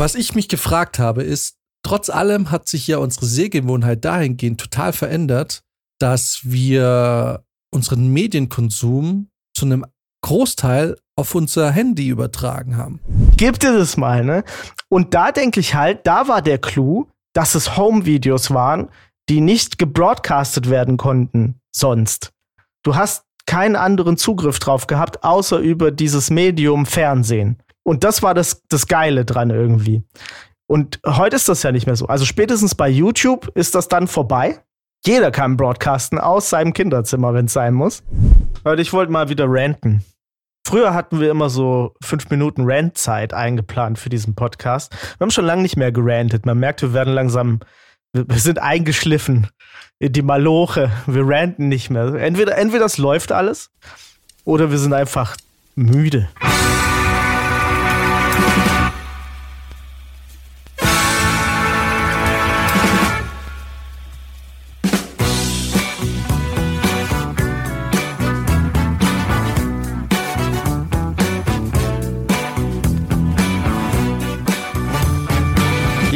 was ich mich gefragt habe, ist, trotz allem hat sich ja unsere Sehgewohnheit dahingehend total verändert, dass wir unseren Medienkonsum zu einem Großteil auf unser Handy übertragen haben. Gibt es es mal, ne? Und da denke ich halt, da war der Clou, dass es Home-Videos waren, die nicht gebroadcastet werden konnten sonst. Du hast keinen anderen Zugriff drauf gehabt, außer über dieses Medium Fernsehen. Und das war das, das Geile dran irgendwie. Und heute ist das ja nicht mehr so. Also spätestens bei YouTube ist das dann vorbei. Jeder kann broadcasten aus seinem Kinderzimmer, wenn es sein muss. Und ich wollte mal wieder ranten. Früher hatten wir immer so fünf Minuten Rantzeit eingeplant für diesen Podcast. Wir haben schon lange nicht mehr gerantet. Man merkt, wir werden langsam, wir sind eingeschliffen in die Maloche. Wir ranten nicht mehr. Entweder, entweder das läuft alles oder wir sind einfach müde.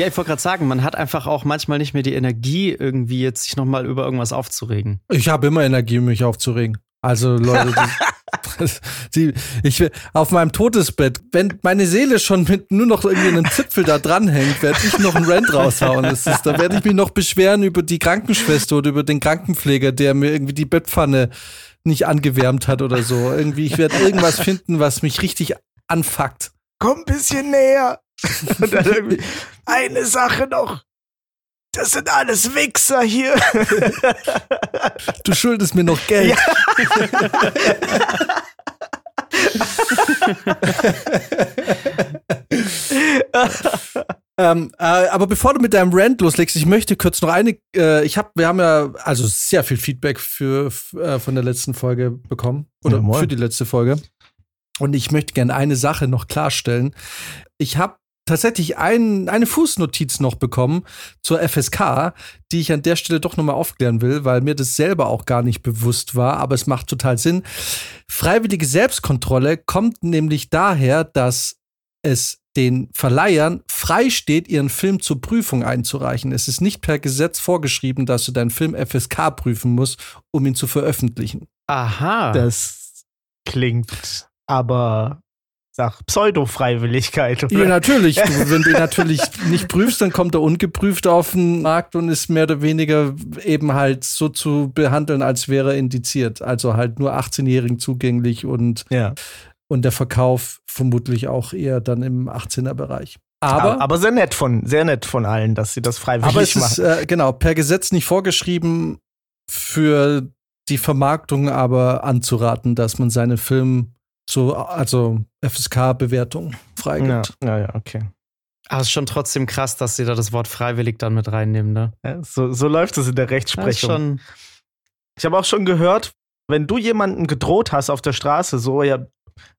Ja, ich wollte gerade sagen, man hat einfach auch manchmal nicht mehr die Energie, irgendwie jetzt sich nochmal über irgendwas aufzuregen. Ich habe immer Energie, mich aufzuregen. Also Leute, die, ich auf meinem Todesbett, wenn meine Seele schon mit nur noch irgendwie einen Zipfel da dranhängt, werde ich noch einen Rant raushauen. Das ist, da werde ich mich noch beschweren über die Krankenschwester oder über den Krankenpfleger, der mir irgendwie die Bettpfanne nicht angewärmt hat oder so. Irgendwie, ich werde irgendwas finden, was mich richtig anfuckt. Komm ein bisschen näher. Eine Sache noch. Das sind alles Wichser hier. Du schuldest mir noch Geld. ähm, äh, aber bevor du mit deinem Rant loslegst, ich möchte kurz noch eine. Äh, ich habe, wir haben ja also sehr viel Feedback für äh, von der letzten Folge bekommen oder Ja, für die letzte Folge. Und ich möchte gerne eine Sache noch klarstellen. Ich habe tatsächlich ein, eine Fußnotiz noch bekommen zur FSK, die ich an der Stelle doch nochmal aufklären will, weil mir das selber auch gar nicht bewusst war, aber es macht total Sinn. Freiwillige Selbstkontrolle kommt nämlich daher, dass es den Verleihern frei steht, ihren Film zur Prüfung einzureichen. Es ist nicht per Gesetz vorgeschrieben, dass du deinen Film FSK prüfen musst, um ihn zu veröffentlichen. Aha. Das klingt aber nach Pseudo-Freiwilligkeit. oder? Ja, natürlich. Du, wenn du natürlich nicht prüfst, dann kommt er ungeprüft auf den Markt und ist mehr oder weniger eben halt so zu behandeln, als wäre er indiziert. Also halt nur 18-Jährigen zugänglich und, Ja. und der Verkauf vermutlich auch eher dann im 18er-Bereich. Aber, Aber, sehr nett von, sehr nett von allen, dass sie das freiwillig aber es machen. ist äh, genau per Gesetz nicht vorgeschrieben, für die Vermarktung aber anzuraten, dass man seine Film so, also FSK-Bewertung freigibt. ja, ja, ja, okay. Aber es ist schon trotzdem krass, dass sie da das Wort freiwillig dann mit reinnehmen, ne? Ja, so, so läuft es in der Rechtsprechung. schon. Ich habe auch schon gehört, wenn du jemanden gedroht hast auf der Straße, so, ja,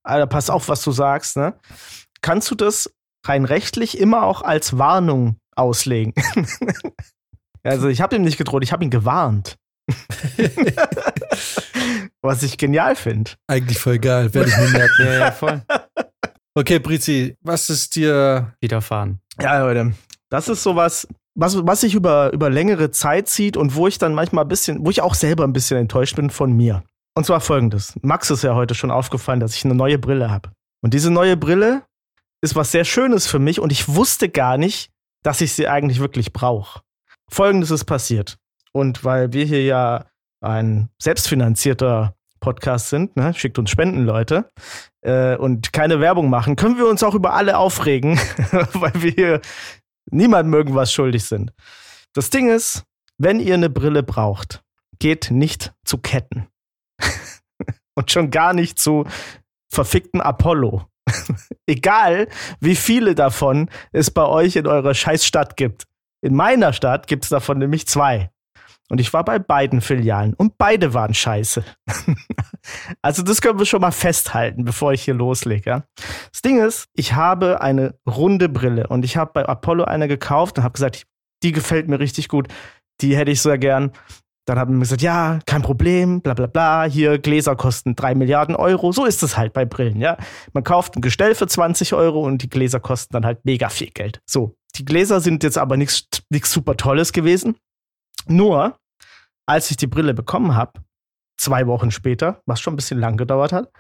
Alter, pass auf, was du sagst, ne? Kannst du das rein rechtlich immer auch als Warnung auslegen? also, ich habe ihm nicht gedroht, ich habe ihn gewarnt. was ich genial finde. Eigentlich voll geil, werde ich mir merken. Ja, ja, voll. Okay, Brizi, was ist dir Widerfahren. Ja, Leute, das ist sowas, was, was sich über, über längere Zeit zieht und wo ich dann manchmal ein bisschen, wo ich auch selber ein bisschen enttäuscht bin von mir. Und zwar folgendes. Max ist ja heute schon aufgefallen, dass ich eine neue Brille habe. Und diese neue Brille ist was sehr Schönes für mich und ich wusste gar nicht, dass ich sie eigentlich wirklich brauche. Folgendes ist passiert. Und weil wir hier ja ein selbstfinanzierter Podcast sind, ne? schickt uns Spenden, Leute, äh, und keine Werbung machen, können wir uns auch über alle aufregen, weil wir hier niemandem irgendwas schuldig sind. Das Ding ist, wenn ihr eine Brille braucht, geht nicht zu Ketten. und schon gar nicht zu verfickten Apollo. Egal, wie viele davon es bei euch in eurer Scheißstadt gibt. In meiner Stadt gibt es davon nämlich zwei. Und ich war bei beiden Filialen und beide waren scheiße. also das können wir schon mal festhalten, bevor ich hier loslege. Ja? Das Ding ist, ich habe eine runde Brille und ich habe bei Apollo eine gekauft und habe gesagt, die gefällt mir richtig gut, die hätte ich sehr gern. Dann haben wir gesagt, ja, kein Problem, bla bla bla, hier Gläser kosten drei Milliarden Euro. So ist es halt bei Brillen, ja. Man kauft ein Gestell für 20 Euro und die Gläser kosten dann halt mega viel Geld. So, die Gläser sind jetzt aber nichts super Tolles gewesen. Nur, als ich die Brille bekommen habe, zwei Wochen später, was schon ein bisschen lang gedauert hat,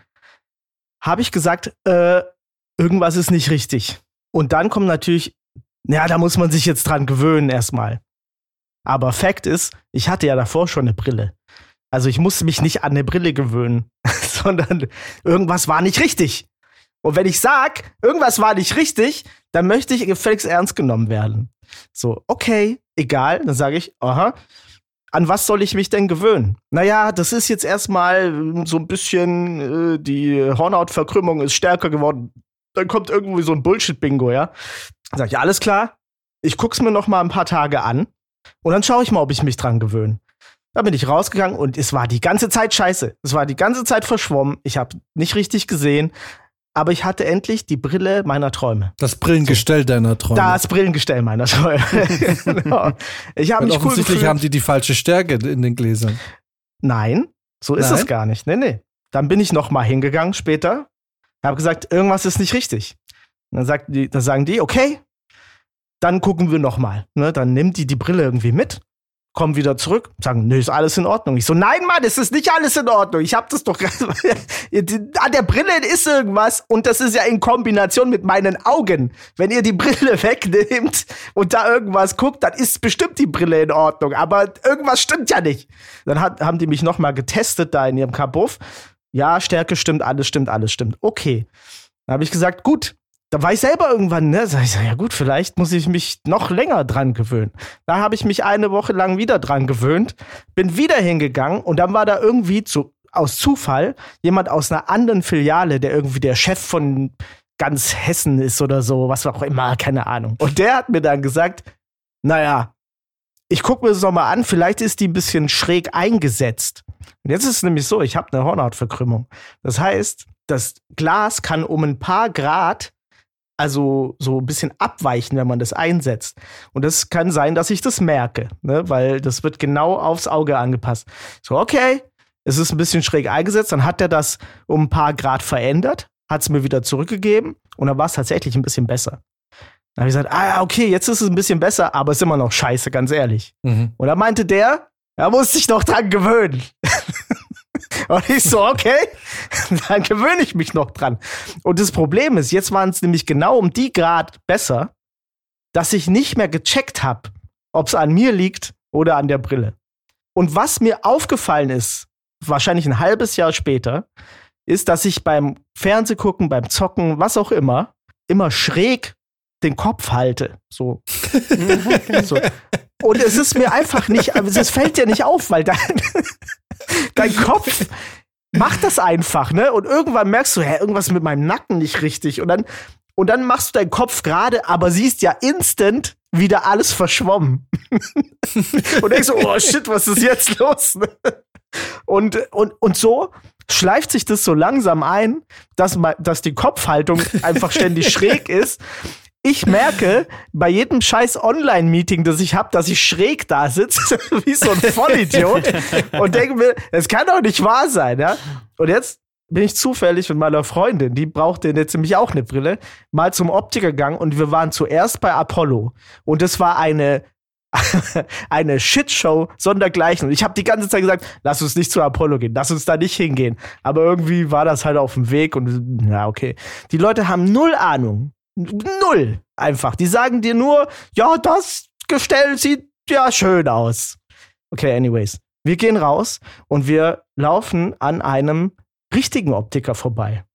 habe ich gesagt, äh, irgendwas ist nicht richtig. Und dann kommt natürlich, ja, da muss man sich jetzt dran gewöhnen erstmal. Aber Fakt ist, ich hatte ja davor schon eine Brille. Also ich musste mich nicht an eine Brille gewöhnen, sondern irgendwas war nicht richtig. Und wenn ich sag, irgendwas war nicht richtig, dann möchte ich gefälligst ernst genommen werden. So, okay, egal, dann sage ich, aha, an was soll ich mich denn gewöhnen? Naja, das ist jetzt erstmal so ein bisschen, äh, die Hornhautverkrümmung ist stärker geworden. Dann kommt irgendwie so ein Bullshit-Bingo, ja. Dann sag ich, alles klar, ich guck's mir noch mal ein paar Tage an und dann schaue ich mal, ob ich mich dran gewöhne. Da bin ich rausgegangen und es war die ganze Zeit scheiße. Es war die ganze Zeit verschwommen. Ich habe nicht richtig gesehen. Aber ich hatte endlich die Brille meiner Träume. Das Brillengestell so. deiner Träume. Das Brillengestell meiner Träume. genau. Ich habe mich offensichtlich cool haben die die falsche Stärke in den Gläsern. Nein, so ist Nein? es gar nicht. Nee, nee. Dann bin ich noch mal hingegangen später, habe gesagt, irgendwas ist nicht richtig. dann, sagt die, dann sagen die, okay, dann gucken wir noch mal. Ne, dann nimmt die die Brille irgendwie mit, kommen wieder zurück, sagen, nö, ist alles in Ordnung. Ich so, nein, Mann, es ist nicht alles in Ordnung. Ich hab das doch an der Brille ist irgendwas und das ist ja in Kombination mit meinen Augen. Wenn ihr die Brille wegnehmt und da irgendwas guckt, dann ist bestimmt die Brille in Ordnung, aber irgendwas stimmt ja nicht. Dann hat, haben die mich noch mal getestet da in ihrem Kabuff. Ja, Stärke stimmt, alles stimmt, alles stimmt. Okay. Dann habe ich gesagt, gut, da war ich selber irgendwann, ne? Sag ich, ja gut, vielleicht muss ich mich noch länger dran gewöhnen. Da habe ich mich eine Woche lang wieder dran gewöhnt, bin wieder hingegangen und dann war da irgendwie zu, aus Zufall jemand aus einer anderen Filiale, der irgendwie der Chef von ganz Hessen ist oder so, was auch immer, keine Ahnung. Und der hat mir dann gesagt, naja, ich gucke mir das nochmal an, vielleicht ist die ein bisschen schräg eingesetzt. Und jetzt ist es nämlich so, ich habe eine Hornhautverkrümmung. Das heißt, das Glas kann um ein paar Grad also so ein bisschen abweichen, wenn man das einsetzt. Und das kann sein, dass ich das merke, ne? weil das wird genau aufs Auge angepasst. So, okay, es ist ein bisschen schräg eingesetzt, dann hat er das um ein paar Grad verändert, hat es mir wieder zurückgegeben und dann war es tatsächlich ein bisschen besser. Dann habe ich gesagt, ah, okay, jetzt ist es ein bisschen besser, aber es ist immer noch scheiße, ganz ehrlich. Mhm. Und dann meinte der, er muss sich noch dran gewöhnen. Und ich so, okay, dann gewöhne ich mich noch dran. Und das Problem ist, jetzt waren es nämlich genau um die Grad besser, dass ich nicht mehr gecheckt habe, ob es an mir liegt oder an der Brille. Und was mir aufgefallen ist, wahrscheinlich ein halbes Jahr später, ist, dass ich beim Fernsehgucken, beim Zocken, was auch immer, immer schräg den Kopf halte. So. so. Und es ist mir einfach nicht, es fällt dir nicht auf, weil dein, dein Kopf macht das einfach, ne? Und irgendwann merkst du, hä, irgendwas mit meinem Nacken nicht richtig. Und dann, und dann machst du deinen Kopf gerade, aber siehst ja instant wieder alles verschwommen. und denkst so, oh shit, was ist jetzt los? und, und, und so schleift sich das so langsam ein, dass, dass die Kopfhaltung einfach ständig schräg ist ich merke bei jedem scheiß Online-Meeting, das ich habe, dass ich schräg da sitze, wie so ein Vollidiot und denke mir, das kann doch nicht wahr sein, ja? Und jetzt bin ich zufällig mit meiner Freundin, die brauchte jetzt nämlich auch eine Brille, mal zum Optiker gegangen und wir waren zuerst bei Apollo und es war eine eine Shitshow sondergleichen. Und ich habe die ganze Zeit gesagt, lass uns nicht zu Apollo gehen, lass uns da nicht hingehen. Aber irgendwie war das halt auf dem Weg und ja, okay. Die Leute haben null Ahnung, Null. Einfach. Die sagen dir nur, ja, das Gestell sieht ja schön aus. Okay, anyways. Wir gehen raus und wir laufen an einem richtigen Optiker vorbei.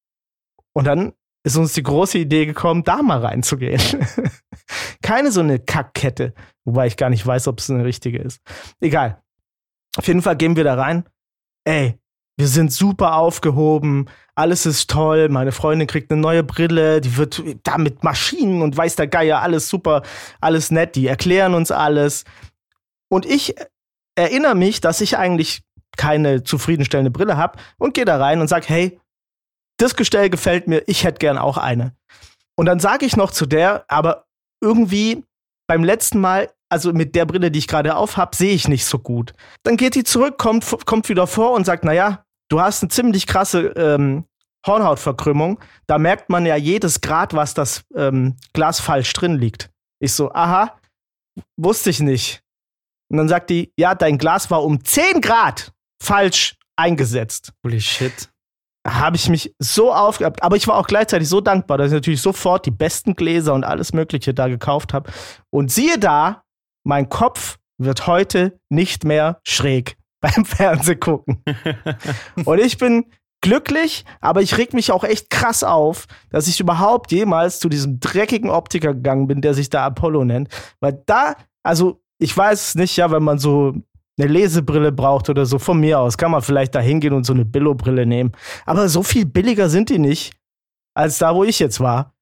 Und dann ist uns die große Idee gekommen, da mal reinzugehen. Keine so eine Kackkette, wobei ich gar nicht weiß, ob es eine richtige ist. Egal. Auf jeden Fall gehen wir da rein. Ey, wir sind super aufgehoben, alles ist toll, meine Freundin kriegt eine neue Brille, die wird da mit Maschinen und weiß der Geier, alles super, alles nett, die erklären uns alles. Und ich erinnere mich, dass ich eigentlich keine zufriedenstellende Brille habe und gehe da rein und sage, hey, das Gestell gefällt mir, ich hätte gern auch eine. Und dann sage ich noch zu der, aber irgendwie beim letzten Mal also mit der Brille, die ich gerade auf habe, sehe ich nicht so gut. Dann geht die zurück, kommt, kommt wieder vor und sagt, naja, du hast eine ziemlich krasse ähm, Hornhautverkrümmung. Da merkt man ja jedes Grad, was das ähm, Glas falsch drin liegt. Ich so, aha, wusste ich nicht. Und dann sagt die, ja, dein Glas war um 10 Grad falsch eingesetzt. Holy shit. Habe ich mich so aufgehabt, aber ich war auch gleichzeitig so dankbar, dass ich natürlich sofort die besten Gläser und alles Mögliche da gekauft habe. Und siehe da, mein Kopf wird heute nicht mehr schräg beim Fernsehgucken. und ich bin glücklich, aber ich reg mich auch echt krass auf, dass ich überhaupt jemals zu diesem dreckigen Optiker gegangen bin, der sich da Apollo nennt. Weil da, also ich weiß es nicht, ja, wenn man so eine Lesebrille braucht oder so, von mir aus, kann man vielleicht da hingehen und so eine Billo-Brille nehmen. Aber so viel billiger sind die nicht, als da, wo ich jetzt war.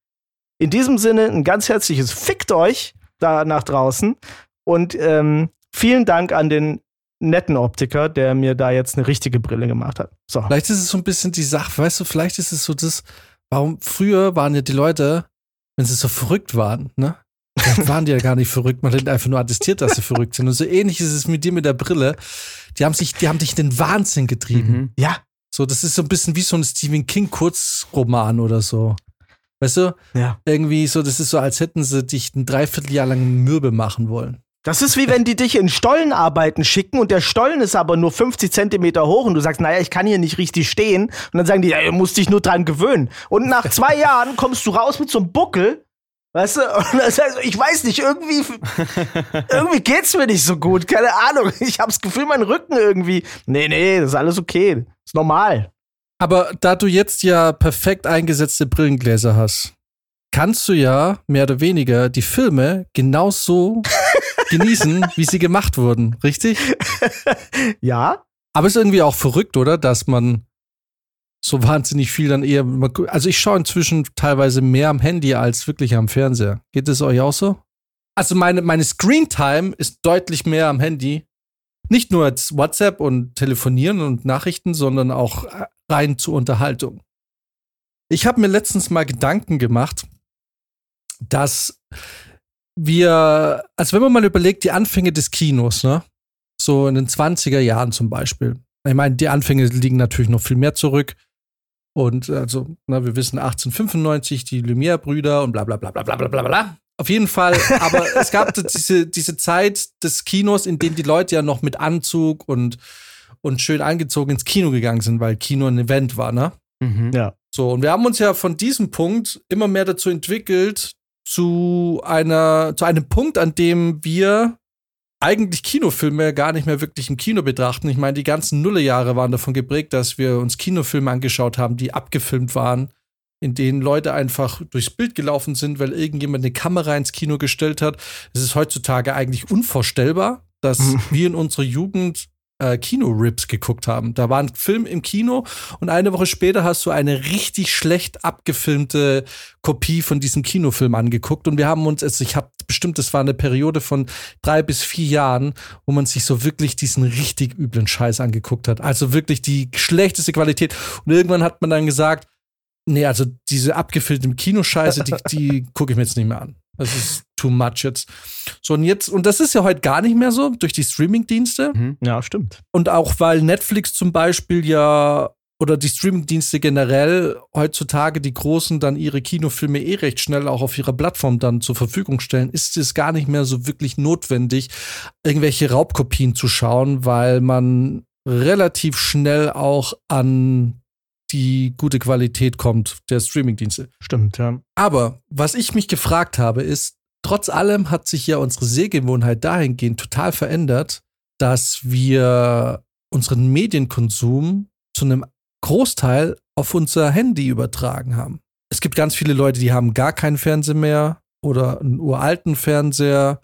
In diesem Sinne ein ganz herzliches Fickt euch da nach draußen und ähm, vielen Dank an den netten Optiker, der mir da jetzt eine richtige Brille gemacht hat. So. Vielleicht ist es so ein bisschen die Sache, weißt du, vielleicht ist es so das, warum früher waren ja die Leute, wenn sie so verrückt waren, ne? Dann waren die ja gar nicht verrückt, man hat einfach nur attestiert, dass sie verrückt sind. Und so ähnlich ist es mit dir mit der Brille. Die haben sich, die haben dich in den Wahnsinn getrieben. Mhm. Ja. So, das ist so ein bisschen wie so ein Stephen King Kurzroman oder so. Weißt du? Ja. Irgendwie so, das ist so, als hätten sie dich ein Dreivierteljahr lang mürbe machen wollen. Das ist wie wenn die dich in Stollenarbeiten schicken und der Stollen ist aber nur 50 Zentimeter hoch und du sagst, naja, ich kann hier nicht richtig stehen. Und dann sagen die, ja, du musst dich nur dran gewöhnen. Und nach zwei Jahren kommst du raus mit so einem Buckel. Weißt du, das heißt, ich weiß nicht, irgendwie, irgendwie geht's mir nicht so gut. Keine Ahnung. Ich habe das Gefühl, mein Rücken irgendwie. Nee, nee, das ist alles okay. Das ist normal. Aber da du jetzt ja perfekt eingesetzte Brillengläser hast, kannst du ja mehr oder weniger die Filme genauso genießen, wie sie gemacht wurden, richtig? ja. Aber es ist irgendwie auch verrückt, oder? Dass man so wahnsinnig viel dann eher. Also ich schaue inzwischen teilweise mehr am Handy als wirklich am Fernseher. Geht es euch auch so? Also meine, meine Screen-Time ist deutlich mehr am Handy. Nicht nur als WhatsApp und Telefonieren und Nachrichten, sondern auch rein zur Unterhaltung. Ich habe mir letztens mal Gedanken gemacht, dass wir, also wenn man mal überlegt, die Anfänge des Kinos, ne? So in den 20er Jahren zum Beispiel. Ich meine, die Anfänge liegen natürlich noch viel mehr zurück. Und also, na, wir wissen 1895, die Lumière-Brüder und bla bla bla bla bla bla bla bla. Auf jeden Fall, aber es gab diese, diese Zeit des Kinos, in dem die Leute ja noch mit Anzug und, und schön angezogen ins Kino gegangen sind, weil Kino ein Event war, ne? Mhm. Ja. So, und wir haben uns ja von diesem Punkt immer mehr dazu entwickelt, zu einer, zu einem Punkt, an dem wir eigentlich Kinofilme gar nicht mehr wirklich im Kino betrachten. Ich meine, die ganzen Nullerjahre waren davon geprägt, dass wir uns Kinofilme angeschaut haben, die abgefilmt waren, in denen Leute einfach durchs Bild gelaufen sind, weil irgendjemand eine Kamera ins Kino gestellt hat. Es ist heutzutage eigentlich unvorstellbar, dass wir in unserer Jugend äh, Kino-Rips geguckt haben. Da war ein Film im Kino und eine Woche später hast du eine richtig schlecht abgefilmte Kopie von diesem Kinofilm angeguckt und wir haben uns, also ich habe bestimmt, das war eine Periode von drei bis vier Jahren, wo man sich so wirklich diesen richtig üblen Scheiß angeguckt hat. Also wirklich die schlechteste Qualität und irgendwann hat man dann gesagt, nee, also diese abgefilmte Kinoscheiße, die, die gucke ich mir jetzt nicht mehr an. Das ist too much jetzt. So, und jetzt, und das ist ja heute gar nicht mehr so durch die Streaming-Dienste. Mhm. Ja, stimmt. Und auch weil Netflix zum Beispiel ja oder die Streaming-Dienste generell heutzutage die Großen dann ihre Kinofilme eh recht schnell auch auf ihrer Plattform dann zur Verfügung stellen, ist es gar nicht mehr so wirklich notwendig, irgendwelche Raubkopien zu schauen, weil man relativ schnell auch an die gute Qualität kommt der Streamingdienste. Stimmt, ja. Aber was ich mich gefragt habe, ist, trotz allem hat sich ja unsere Sehgewohnheit dahingehend total verändert, dass wir unseren Medienkonsum zu einem Großteil auf unser Handy übertragen haben. Es gibt ganz viele Leute, die haben gar keinen Fernseher mehr oder einen uralten Fernseher.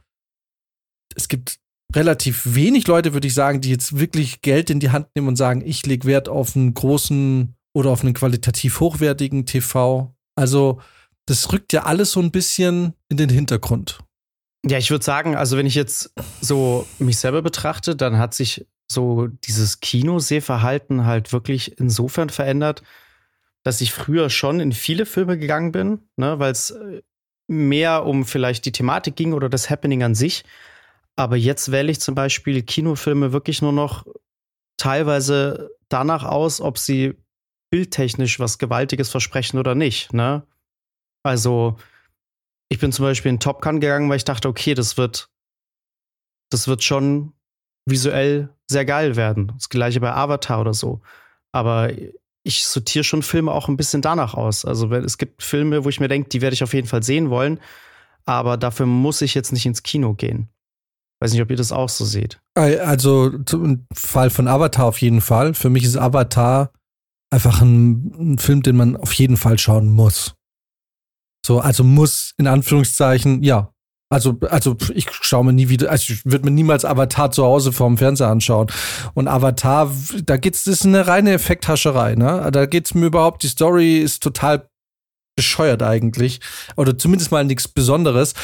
Es gibt relativ wenig Leute, würde ich sagen, die jetzt wirklich Geld in die Hand nehmen und sagen, ich lege Wert auf einen großen oder auf einen qualitativ hochwertigen TV. Also das rückt ja alles so ein bisschen in den Hintergrund. Ja, ich würde sagen, also wenn ich jetzt so mich selber betrachte, dann hat sich so dieses Kinosehverhalten halt wirklich insofern verändert, dass ich früher schon in viele Filme gegangen bin, ne, weil es äh, mehr um vielleicht die Thematik ging oder das Happening an sich. Aber jetzt wähle ich zum Beispiel Kinofilme wirklich nur noch teilweise danach aus, ob sie bildtechnisch was Gewaltiges versprechen oder nicht. Ne? Also, ich bin zum Beispiel in Top Gun gegangen, weil ich dachte, okay, das wird, das wird schon visuell sehr geil werden. Das gleiche bei Avatar oder so. Aber ich sortiere schon Filme auch ein bisschen danach aus. Also es gibt Filme, wo ich mir denke, die werde ich auf jeden Fall sehen wollen, aber dafür muss ich jetzt nicht ins Kino gehen. Weiß nicht, ob ihr das auch so seht. Also im Fall von Avatar auf jeden Fall. Für mich ist Avatar einfach ein, ein Film, den man auf jeden Fall schauen muss. So, also muss in Anführungszeichen, ja. Also, also ich schaue mir nie wieder, also ich würde mir niemals Avatar zu Hause vorm Fernseher anschauen. Und Avatar, da geht's, das ist eine reine Effekthascherei, ne? Da geht's mir überhaupt, die Story ist total bescheuert eigentlich. Oder zumindest mal nichts Besonderes.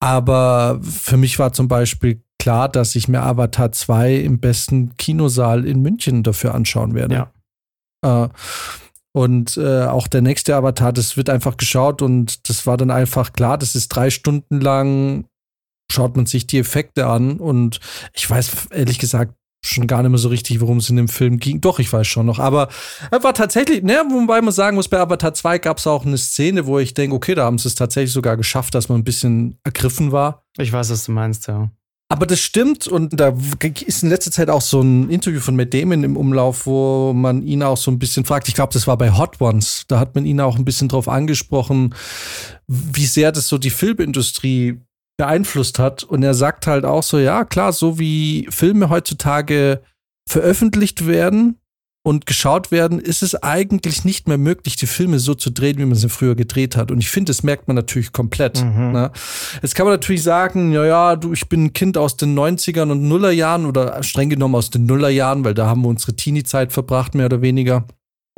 Aber für mich war zum Beispiel klar, dass ich mir Avatar 2 im besten Kinosaal in München dafür anschauen werde. Ja. Äh, und äh, auch der nächste Avatar, das wird einfach geschaut und das war dann einfach klar, das ist drei Stunden lang, schaut man sich die Effekte an und ich weiß ehrlich gesagt schon gar nicht mehr so richtig, worum es in dem Film ging. Doch, ich weiß schon noch. Aber er war tatsächlich, ne, wobei man sagen muss, bei Avatar 2 gab es auch eine Szene, wo ich denke, okay, da haben sie es tatsächlich sogar geschafft, dass man ein bisschen ergriffen war. Ich weiß, was du meinst, ja. Aber das stimmt und da ist in letzter Zeit auch so ein Interview von Matt Damon im Umlauf, wo man ihn auch so ein bisschen fragt. Ich glaube, das war bei Hot Ones. Da hat man ihn auch ein bisschen drauf angesprochen, wie sehr das so die Filmindustrie beeinflusst hat. Und er sagt halt auch so, ja, klar, so wie Filme heutzutage veröffentlicht werden, und geschaut werden, ist es eigentlich nicht mehr möglich, die Filme so zu drehen, wie man sie früher gedreht hat. Und ich finde, das merkt man natürlich komplett. Mhm. Ne? Jetzt kann man natürlich sagen, ja, ja, du, ich bin ein Kind aus den 90ern und Nullerjahren oder streng genommen aus den Nullerjahren, weil da haben wir unsere Teenie-Zeit verbracht, mehr oder weniger.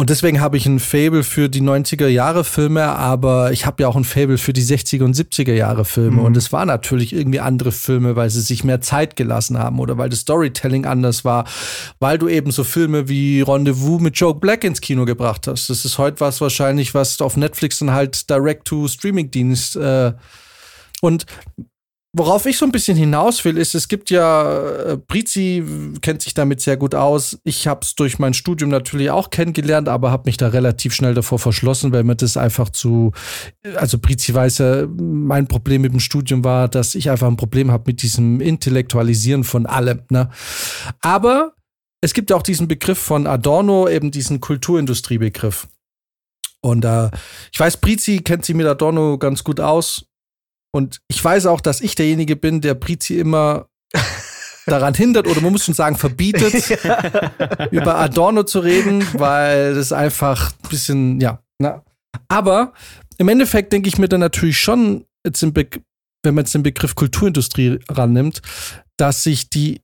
Und deswegen habe ich ein Fable für die 90er Jahre Filme, aber ich habe ja auch ein Fable für die 60er und 70er Jahre Filme. Mhm. Und es waren natürlich irgendwie andere Filme, weil sie sich mehr Zeit gelassen haben oder weil das Storytelling anders war, weil du eben so Filme wie Rendezvous mit Joe Black ins Kino gebracht hast. Das ist heute was wahrscheinlich, was auf Netflix dann halt Direct-to-Streaming-Dienst äh, und Worauf ich so ein bisschen hinaus will, ist, es gibt ja, äh, Brizi kennt sich damit sehr gut aus. Ich habe es durch mein Studium natürlich auch kennengelernt, aber habe mich da relativ schnell davor verschlossen, weil mir das einfach zu, also Brizi weiß ja, mein Problem mit dem Studium war, dass ich einfach ein Problem habe mit diesem Intellektualisieren von allem. Ne? Aber es gibt ja auch diesen Begriff von Adorno, eben diesen Kulturindustriebegriff. Und äh, ich weiß, Brizi kennt sich mit Adorno ganz gut aus. Und ich weiß auch, dass ich derjenige bin, der Brizi immer daran hindert oder man muss schon sagen, verbietet, ja. über Adorno zu reden, weil das einfach ein bisschen, ja. Na. Aber im Endeffekt denke ich mir dann natürlich schon, wenn man jetzt den Begriff Kulturindustrie rannimmt, dass sich die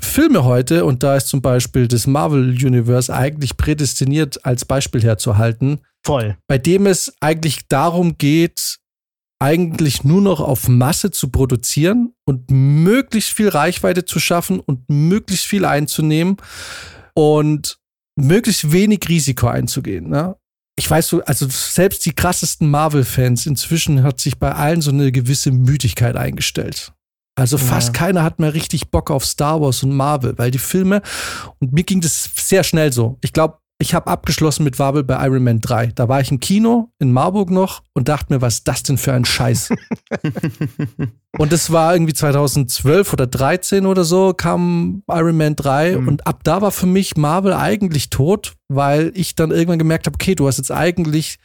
Filme heute, und da ist zum Beispiel das Marvel Universe eigentlich prädestiniert als Beispiel herzuhalten, voll, bei dem es eigentlich darum geht, eigentlich nur noch auf Masse zu produzieren und möglichst viel Reichweite zu schaffen und möglichst viel einzunehmen und möglichst wenig Risiko einzugehen. Ne? Ich weiß so, also selbst die krassesten Marvel-Fans inzwischen hat sich bei allen so eine gewisse Müdigkeit eingestellt. Also fast ja. keiner hat mehr richtig Bock auf Star Wars und Marvel, weil die Filme, und mir ging das sehr schnell so. Ich glaube, ich habe abgeschlossen mit Wabel bei Iron Man 3. Da war ich im Kino in Marburg noch und dachte mir, was ist das denn für ein Scheiß? und das war irgendwie 2012 oder 13 oder so, kam Iron Man 3 mhm. und ab da war für mich Marvel eigentlich tot, weil ich dann irgendwann gemerkt habe, okay, du hast jetzt eigentlich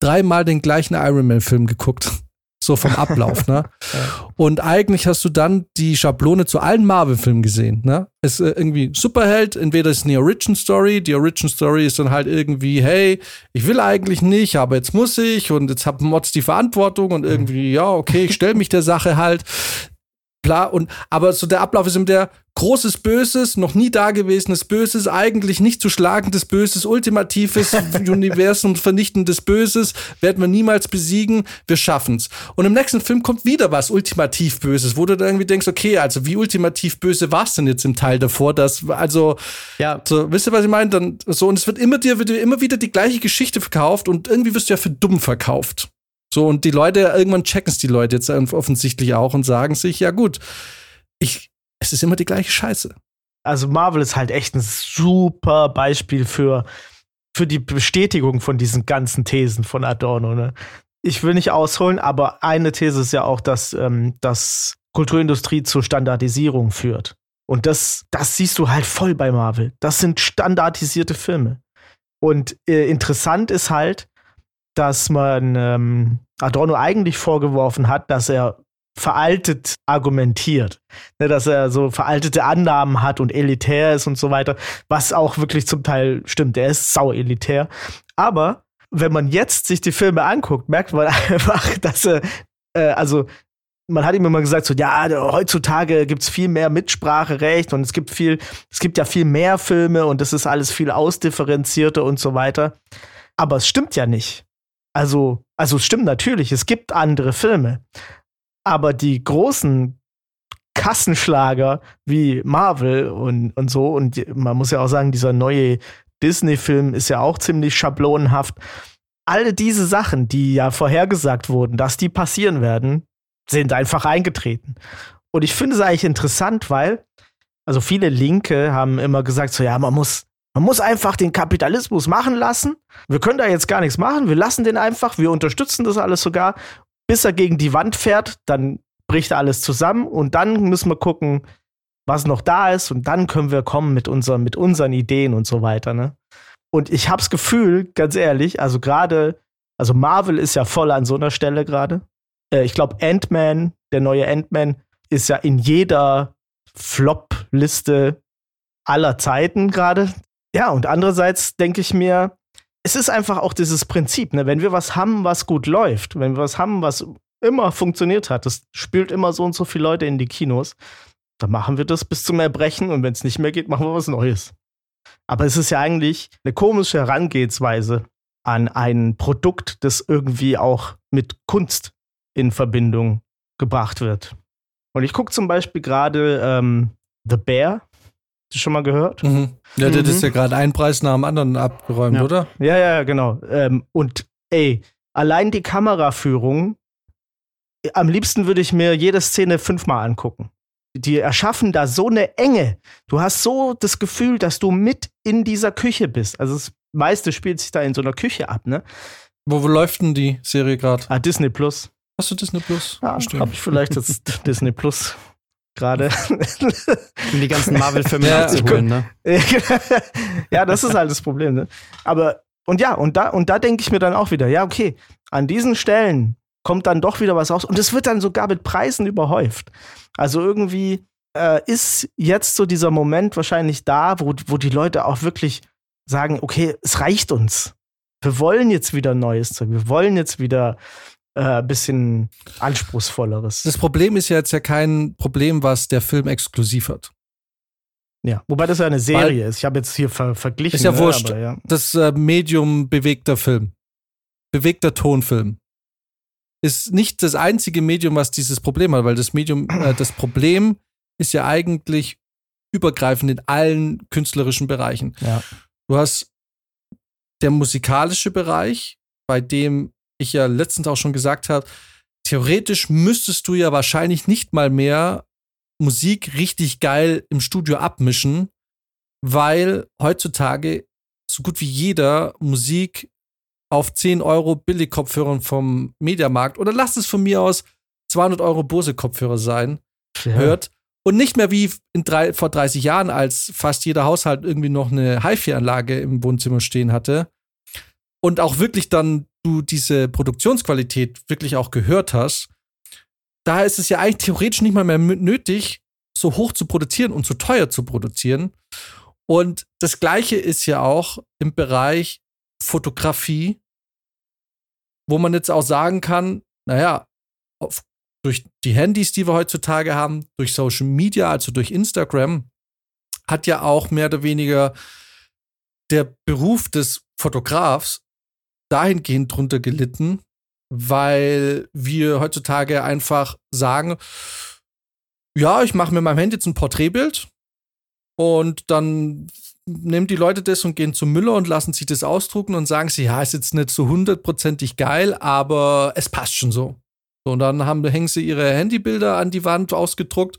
dreimal den gleichen Iron Man Film geguckt so vom Ablauf, ne? Und eigentlich hast du dann die Schablone zu allen Marvel-Filmen gesehen, ne? Es ist äh, irgendwie Superheld, entweder ist es eine Origin Story, die Origin Story ist dann halt irgendwie, hey, ich will eigentlich nicht, aber jetzt muss ich und jetzt hat Mods die Verantwortung und irgendwie, ja, okay, ich stelle mich der Sache halt bla und aber so der Ablauf ist immer der großes Böses, noch nie dagewesenes Böses, eigentlich nicht zu schlagendes Böses, ultimatives Universum vernichtendes Böses, werden wir niemals besiegen, wir schaffen's. Und im nächsten Film kommt wieder was ultimativ Böses, wo du dann irgendwie denkst, okay, also wie ultimativ böse war's denn jetzt im Teil davor, dass also ja, so, wisst ihr, was ich meine? Dann so und es wird immer dir wird dir immer wieder die gleiche Geschichte verkauft und irgendwie wirst du ja für dumm verkauft. So, und die Leute, irgendwann checken es die Leute jetzt offensichtlich auch und sagen sich, ja gut, ich, es ist immer die gleiche Scheiße. Also Marvel ist halt echt ein super Beispiel für, für die Bestätigung von diesen ganzen Thesen von Adorno. Ne? Ich will nicht ausholen, aber eine These ist ja auch, dass, ähm, dass Kulturindustrie zur Standardisierung führt. Und das, das siehst du halt voll bei Marvel. Das sind standardisierte Filme. Und äh, interessant ist halt, dass man ähm, Adorno eigentlich vorgeworfen hat, dass er veraltet argumentiert, ne, dass er so veraltete Annahmen hat und elitär ist und so weiter, was auch wirklich zum Teil stimmt. Er ist sau elitär. Aber wenn man jetzt sich die Filme anguckt, merkt man einfach, dass er, äh, also man hat ihm immer gesagt, so, ja, heutzutage gibt es viel mehr Mitspracherecht und es gibt viel, es gibt ja viel mehr Filme und das ist alles viel ausdifferenzierter und so weiter. Aber es stimmt ja nicht. Also, also es stimmt natürlich, es gibt andere Filme. Aber die großen Kassenschlager wie Marvel und, und so, und man muss ja auch sagen, dieser neue Disney-Film ist ja auch ziemlich schablonenhaft. Alle diese Sachen, die ja vorhergesagt wurden, dass die passieren werden, sind einfach eingetreten. Und ich finde es eigentlich interessant, weil, also viele Linke haben immer gesagt, so ja, man muss, man muss einfach den Kapitalismus machen lassen. Wir können da jetzt gar nichts machen. Wir lassen den einfach. Wir unterstützen das alles sogar bis er gegen die Wand fährt, dann bricht alles zusammen und dann müssen wir gucken, was noch da ist und dann können wir kommen mit, unser, mit unseren Ideen und so weiter. Ne? Und ich hab's Gefühl, ganz ehrlich, also gerade, also Marvel ist ja voll an so einer Stelle gerade. Äh, ich glaube, Ant-Man, der neue Ant-Man, ist ja in jeder Flop-Liste aller Zeiten gerade. Ja, und andererseits denke ich mir, es ist einfach auch dieses Prinzip, ne? wenn wir was haben, was gut läuft, wenn wir was haben, was immer funktioniert hat, das spült immer so und so viele Leute in die Kinos, dann machen wir das bis zum Erbrechen und wenn es nicht mehr geht, machen wir was Neues. Aber es ist ja eigentlich eine komische Herangehensweise an ein Produkt, das irgendwie auch mit Kunst in Verbindung gebracht wird. Und ich gucke zum Beispiel gerade ähm, The Bear du schon mal gehört? Mhm. Ja, mhm. das ist ja gerade ein Preis nach dem anderen abgeräumt, ja. oder? Ja, ja, genau. Ähm, und ey, allein die Kameraführung, am liebsten würde ich mir jede Szene fünfmal angucken. Die erschaffen da so eine Enge. Du hast so das Gefühl, dass du mit in dieser Küche bist. Also das meiste spielt sich da in so einer Küche ab, ne? Wo, wo läuft denn die Serie gerade? Ah, Disney Plus. Hast du Disney Plus? Ja, habe ich vielleicht jetzt Disney Plus gerade. Um die ganzen Marvel-Filme ja, nachzuholen, ne? ja, das ist halt das Problem, ne? Aber, und ja, und da, und da denke ich mir dann auch wieder, ja, okay, an diesen Stellen kommt dann doch wieder was raus. Und es wird dann sogar mit Preisen überhäuft. Also irgendwie äh, ist jetzt so dieser Moment wahrscheinlich da, wo, wo die Leute auch wirklich sagen, okay, es reicht uns. Wir wollen jetzt wieder neues Zeug. Wir wollen jetzt wieder äh, bisschen anspruchsvolleres. Das Problem ist ja jetzt ja kein Problem, was der Film exklusiv hat. Ja, wobei das ja eine Serie Weil, ist. Ich habe jetzt hier ver verglichen. Ist ja ne, wurscht. Aber, ja. Das äh, Medium bewegter Film. Bewegter Tonfilm. Ist nicht das einzige Medium, was dieses Problem hat, weil das Medium, äh, das Problem ist ja eigentlich übergreifend in allen künstlerischen Bereichen. Ja. Du hast der musikalische Bereich, bei dem ich ja letztens auch schon gesagt habe, theoretisch müsstest du ja wahrscheinlich nicht mal mehr Musik richtig geil im Studio abmischen, weil heutzutage so gut wie jeder Musik auf 10 Euro Billigkopfhörern vom Mediamarkt oder lasst es von mir aus 200 Euro Bose-Kopfhörer sein, ja. hört. Und nicht mehr wie drei, vor 30 Jahren, als fast jeder Haushalt irgendwie noch eine HiFi-Anlage im Wohnzimmer stehen hatte. Und auch wirklich dann du diese Produktionsqualität wirklich auch gehört hast, da ist es ja eigentlich theoretisch nicht mal mehr nötig, so hoch zu produzieren und so teuer zu produzieren. Und das Gleiche ist ja auch im Bereich Fotografie, wo man jetzt auch sagen kann, naja, auf, durch die Handys, die wir heutzutage haben, durch Social Media, also durch Instagram, hat ja auch mehr oder weniger der Beruf des Fotografs dahingehend drunter gelitten, weil wir heutzutage einfach sagen, ja, ich mache mir meinem Handy jetzt ein Porträtbild und dann nehmen die Leute das und gehen zum Müller und lassen sich das ausdrucken und sagen sie, ja, ist jetzt nicht so hundertprozentig geil, aber es passt schon so. Und dann haben, hängen sie ihre Handybilder an die Wand ausgedruckt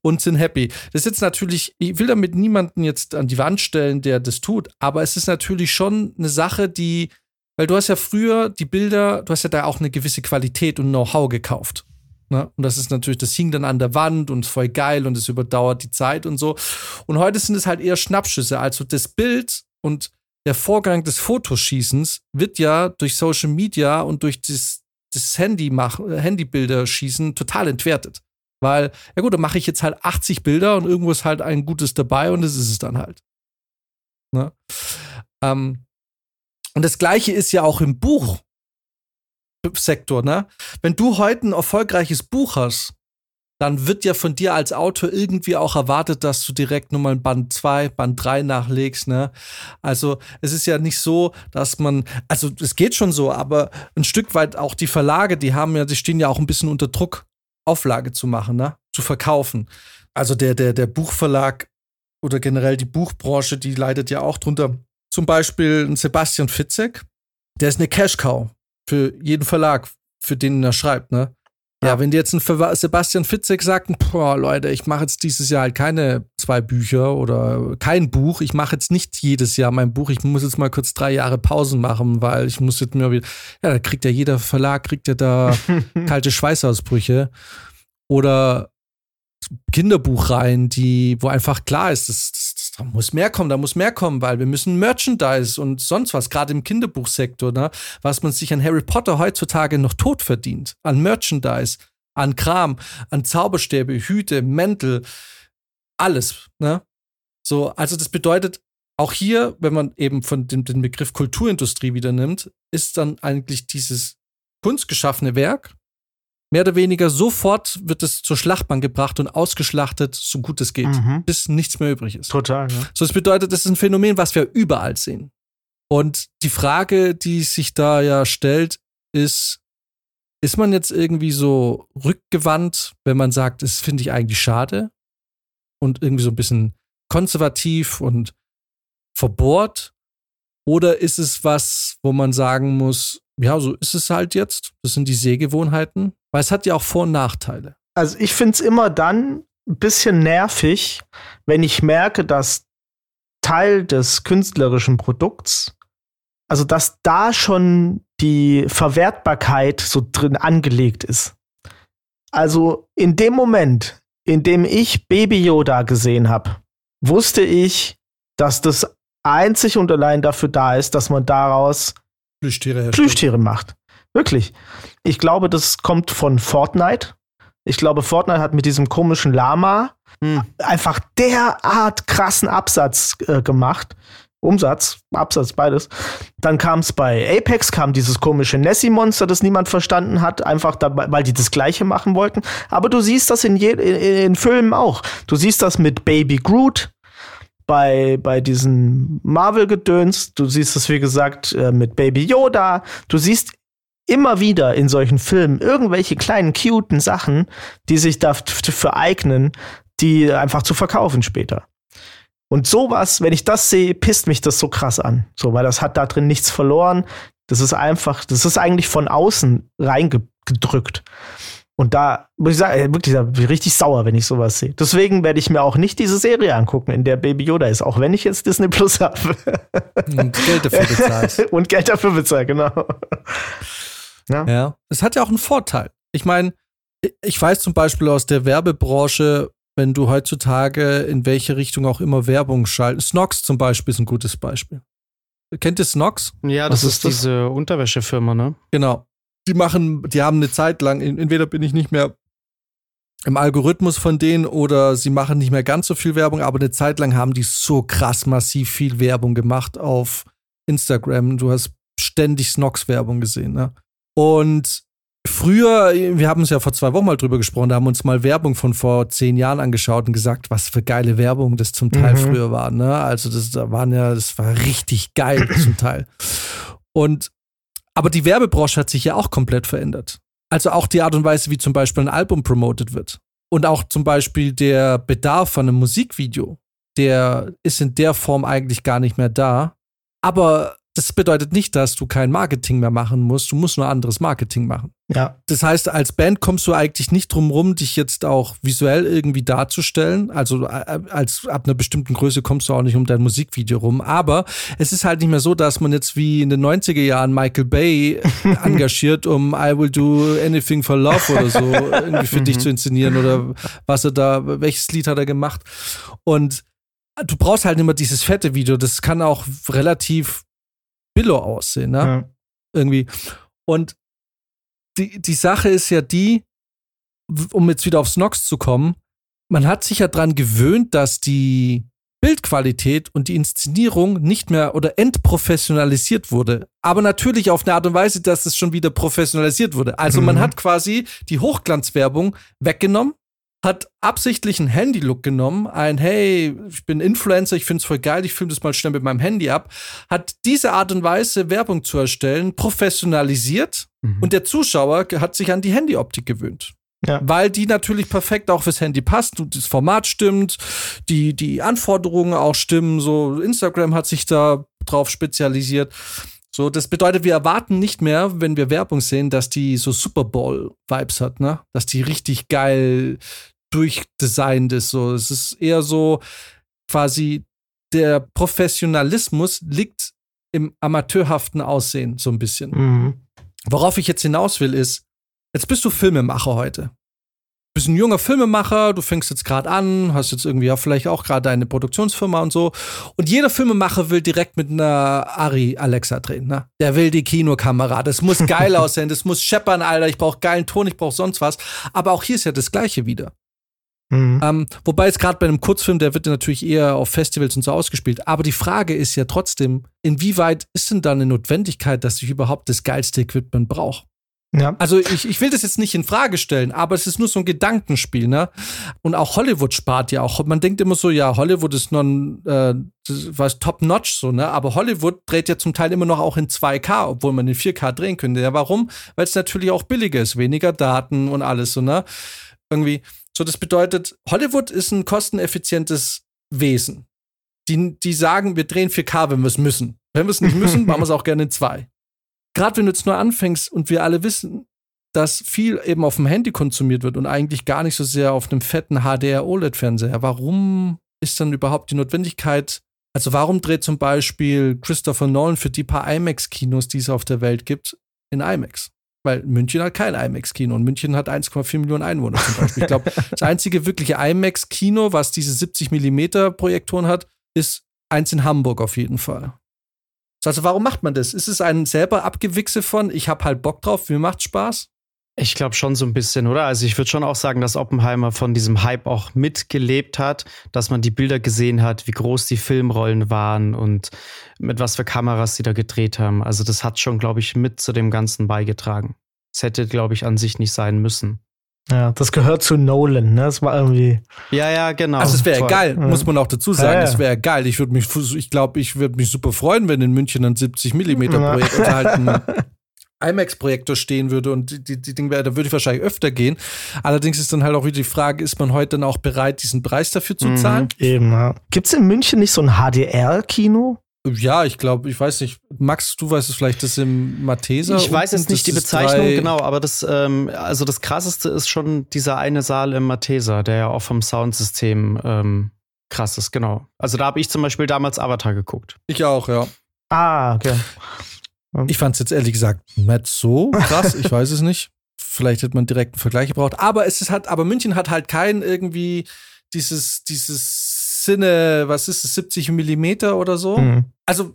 und sind happy. Das ist jetzt natürlich, ich will damit niemanden jetzt an die Wand stellen, der das tut, aber es ist natürlich schon eine Sache, die, weil du hast ja früher die Bilder, du hast ja da auch eine gewisse Qualität und Know-how gekauft. Ne? Und das ist natürlich, das hing dann an der Wand und voll geil und es überdauert die Zeit und so. Und heute sind es halt eher Schnappschüsse. Also das Bild und der Vorgang des Fotoschießens wird ja durch Social Media und durch das, das Handy mach, Handybilder schießen total entwertet. Weil, ja gut, dann mache ich jetzt halt 80 Bilder und irgendwo ist halt ein gutes dabei und das ist es dann halt. Ne? Ähm, und das gleiche ist ja auch im Buch. Sektor, ne? Wenn du heute ein erfolgreiches Buch hast, dann wird ja von dir als Autor irgendwie auch erwartet, dass du direkt nochmal Band 2, Band 3 nachlegst, ne? Also, es ist ja nicht so, dass man, also, es geht schon so, aber ein Stück weit auch die Verlage, die haben ja, die stehen ja auch ein bisschen unter Druck, Auflage zu machen, ne? Zu verkaufen. Also, der, der, der Buchverlag oder generell die Buchbranche, die leidet ja auch drunter. Zum Beispiel ein Sebastian Fitzek, der ist eine Cash-Cow für jeden Verlag, für den er schreibt, ne? Ja, ja wenn dir jetzt ein Sebastian Fitzek sagt, boah, Leute, ich mache jetzt dieses Jahr halt keine zwei Bücher oder kein Buch, ich mache jetzt nicht jedes Jahr mein Buch, ich muss jetzt mal kurz drei Jahre Pausen machen, weil ich muss jetzt mir wieder, ja, da kriegt ja jeder Verlag, kriegt ja da kalte Schweißausbrüche. Oder Kinderbuchreihen, die, wo einfach klar ist, das, das, da muss mehr kommen, da muss mehr kommen, weil wir müssen Merchandise und sonst was, gerade im Kinderbuchsektor, ne, was man sich an Harry Potter heutzutage noch tot verdient, an Merchandise, an Kram, an Zauberstäbe, Hüte, Mäntel, alles, ne? So, also das bedeutet, auch hier, wenn man eben von dem, den Begriff Kulturindustrie wieder nimmt, ist dann eigentlich dieses kunstgeschaffene Werk mehr oder weniger sofort wird es zur Schlachtbahn gebracht und ausgeschlachtet, so gut es geht, mhm. bis nichts mehr übrig ist. Total, ja. So, das bedeutet, das ist ein Phänomen, was wir überall sehen. Und die Frage, die sich da ja stellt, ist, ist man jetzt irgendwie so rückgewandt, wenn man sagt, das finde ich eigentlich schade und irgendwie so ein bisschen konservativ und verbohrt? Oder ist es was, wo man sagen muss, ja, so ist es halt jetzt. Das sind die Sehgewohnheiten. Weil es hat ja auch Vor- und Nachteile. Also ich finde es immer dann ein bisschen nervig, wenn ich merke, dass Teil des künstlerischen Produkts, also dass da schon die Verwertbarkeit so drin angelegt ist. Also in dem Moment, in dem ich Baby Yoda gesehen habe, wusste ich, dass das einzig und allein dafür da ist, dass man daraus Plüschtiere, Plüschtiere macht. Wirklich. Ich glaube, das kommt von Fortnite. Ich glaube, Fortnite hat mit diesem komischen Lama hm. einfach derart krassen Absatz äh, gemacht. Umsatz, Absatz, beides. Dann kam es bei Apex, kam dieses komische Nessie-Monster, das niemand verstanden hat, einfach dabei, weil die das Gleiche machen wollten. Aber du siehst das in, je, in, in Filmen auch. Du siehst das mit Baby Groot, bei, bei diesen Marvel-Gedöns. Du siehst es, wie gesagt, äh, mit Baby Yoda. Du siehst immer wieder in solchen Filmen irgendwelche kleinen, cuten Sachen, die sich dafür eignen, die einfach zu verkaufen später. Und sowas, wenn ich das sehe, pisst mich das so krass an. So, weil das hat da drin nichts verloren. Das ist einfach, das ist eigentlich von außen reingedrückt. Und da muss ich sagen, wirklich da bin ich richtig sauer, wenn ich sowas sehe. Deswegen werde ich mir auch nicht diese Serie angucken, in der Baby Yoda ist, auch wenn ich jetzt Disney Plus habe. Und Geld dafür bezahlt. Und Geld dafür bezahlt, genau. Ja. ja. Es hat ja auch einen Vorteil. Ich meine, ich weiß zum Beispiel aus der Werbebranche, wenn du heutzutage in welche Richtung auch immer Werbung schaltest. Snox zum Beispiel ist ein gutes Beispiel. Kennt ihr Snox? Ja, das ist, ist das? diese Unterwäschefirma, ne? Genau die machen, die haben eine Zeit lang, entweder bin ich nicht mehr im Algorithmus von denen oder sie machen nicht mehr ganz so viel Werbung, aber eine Zeit lang haben die so krass massiv viel Werbung gemacht auf Instagram. Du hast ständig Snox-Werbung gesehen, ne? Und früher, wir haben es ja vor zwei Wochen mal drüber gesprochen, da haben uns mal Werbung von vor zehn Jahren angeschaut und gesagt, was für geile Werbung das zum Teil mhm. früher war, ne? Also das da waren ja, das war richtig geil zum Teil. Und aber die Werbebranche hat sich ja auch komplett verändert. Also auch die Art und Weise, wie zum Beispiel ein Album promotet wird. Und auch zum Beispiel der Bedarf von einem Musikvideo, der ist in der Form eigentlich gar nicht mehr da. Aber das bedeutet nicht, dass du kein Marketing mehr machen musst. Du musst nur anderes Marketing machen. Ja. Das heißt, als Band kommst du eigentlich nicht drum rum, dich jetzt auch visuell irgendwie darzustellen. Also äh, als ab einer bestimmten Größe kommst du auch nicht um dein Musikvideo rum. Aber es ist halt nicht mehr so, dass man jetzt wie in den 90er Jahren Michael Bay engagiert, um I will do anything for love oder so irgendwie für dich mhm. zu inszenieren oder was er da, welches Lied hat er gemacht. Und du brauchst halt immer dieses fette Video. Das kann auch relativ billo aussehen, ne? Ja. Irgendwie. Und die, die Sache ist ja die, um jetzt wieder aufs Nox zu kommen, man hat sich ja dran gewöhnt, dass die Bildqualität und die Inszenierung nicht mehr oder entprofessionalisiert wurde. Aber natürlich auf eine Art und Weise, dass es schon wieder professionalisiert wurde. Also mhm. man hat quasi die Hochglanzwerbung weggenommen hat absichtlich einen Handy-Look genommen, ein Hey, ich bin Influencer, ich finde es voll geil, ich filme das mal schnell mit meinem Handy ab, hat diese Art und Weise, Werbung zu erstellen, professionalisiert mhm. und der Zuschauer hat sich an die Handy-Optik gewöhnt. Ja. Weil die natürlich perfekt auch fürs Handy passt, das Format stimmt, die, die Anforderungen auch stimmen, so Instagram hat sich da drauf spezialisiert. So, das bedeutet, wir erwarten nicht mehr, wenn wir Werbung sehen, dass die so Super Bowl-Vibes hat, ne? Dass die richtig geil durchdesignt ist. So, es ist eher so quasi der Professionalismus liegt im amateurhaften Aussehen so ein bisschen. Mhm. Worauf ich jetzt hinaus will, ist, jetzt bist du Filmemacher heute bist ein junger Filmemacher, du fängst jetzt gerade an, hast jetzt irgendwie ja vielleicht auch gerade deine Produktionsfirma und so. Und jeder Filmemacher will direkt mit einer Ari Alexa drehen, ne? Der will die Kinokamera. Das muss geil aussehen, das muss scheppern, Alter. Ich brauche geilen Ton, ich brauche sonst was. Aber auch hier ist ja das Gleiche wieder. Mhm. Ähm, wobei es gerade bei einem Kurzfilm, der wird natürlich eher auf Festivals und so ausgespielt. Aber die Frage ist ja trotzdem, inwieweit ist denn da eine Notwendigkeit, dass ich überhaupt das geilste Equipment brauche? Ja. Also ich, ich will das jetzt nicht in Frage stellen, aber es ist nur so ein Gedankenspiel, ne? Und auch Hollywood spart ja auch. Man denkt immer so, ja, Hollywood ist non, äh, was top-notch so, ne? Aber Hollywood dreht ja zum Teil immer noch auch in 2K, obwohl man in 4K drehen könnte. Ja, warum? Weil es natürlich auch billiger ist, weniger Daten und alles so, ne? Irgendwie. So, das bedeutet, Hollywood ist ein kosteneffizientes Wesen. Die, die sagen, wir drehen 4K, wenn wir es müssen. Wenn wir es nicht müssen, machen wir es auch gerne in 2 gerade wenn du jetzt nur anfängst und wir alle wissen, dass viel eben auf dem Handy konsumiert wird und eigentlich gar nicht so sehr auf einem fetten HDR OLED-Fernseher. Warum ist dann überhaupt die Notwendigkeit? Also warum dreht zum Beispiel Christopher Nolan für die paar IMAX-Kinos, die es auf der Welt gibt, in IMAX? Weil München hat kein IMAX-Kino und München hat 1,4 Millionen Einwohner zum Beispiel. Ich glaube, das einzige wirkliche IMAX-Kino, was diese 70 Millimeter Projektoren hat, ist eins in Hamburg auf jeden Fall. Also warum macht man das? Ist es ein selber Abgewichse von, ich habe halt Bock drauf, mir macht Spaß? Ich glaube schon so ein bisschen, oder? Also ich würde schon auch sagen, dass Oppenheimer von diesem Hype auch mitgelebt hat, dass man die Bilder gesehen hat, wie groß die Filmrollen waren und mit was für Kameras sie da gedreht haben. Also das hat schon, glaube ich, mit zu dem Ganzen beigetragen. Es hätte, glaube ich, an sich nicht sein müssen. Ja, das gehört zu Nolan, ne? Das war irgendwie. Ja, ja, genau. Also es wäre geil, ja. muss man auch dazu sagen. Es ja, ja. wäre geil. Ich würde mich, ich glaube, ich würde mich super freuen, wenn in München ein 70 Millimeter Projekt oder halt ein IMAX-Projektor stehen würde und die, die Dinge, da würde ich wahrscheinlich öfter gehen. Allerdings ist dann halt auch wieder die Frage, ist man heute dann auch bereit, diesen Preis dafür zu mhm. zahlen? Mhm, eben, ja. Gibt es in München nicht so ein HDR-Kino? Ja, ich glaube, ich weiß nicht. Max, du weißt es vielleicht, das ist im Matheser. Ich weiß jetzt nicht die Bezeichnung genau, aber das, ähm, also das krasseste ist schon dieser eine Saal im Matheser, der ja auch vom Soundsystem ähm, krass ist, genau. Also da habe ich zum Beispiel damals Avatar geguckt. Ich auch, ja. Ah, okay. Ich fand es jetzt ehrlich gesagt nicht so krass, ich weiß es nicht. Vielleicht hätte man direkt einen Vergleich gebraucht. Aber es ist halt, aber München hat halt kein irgendwie dieses, dieses Sinne, was ist es, 70 Millimeter oder so. Mhm. Also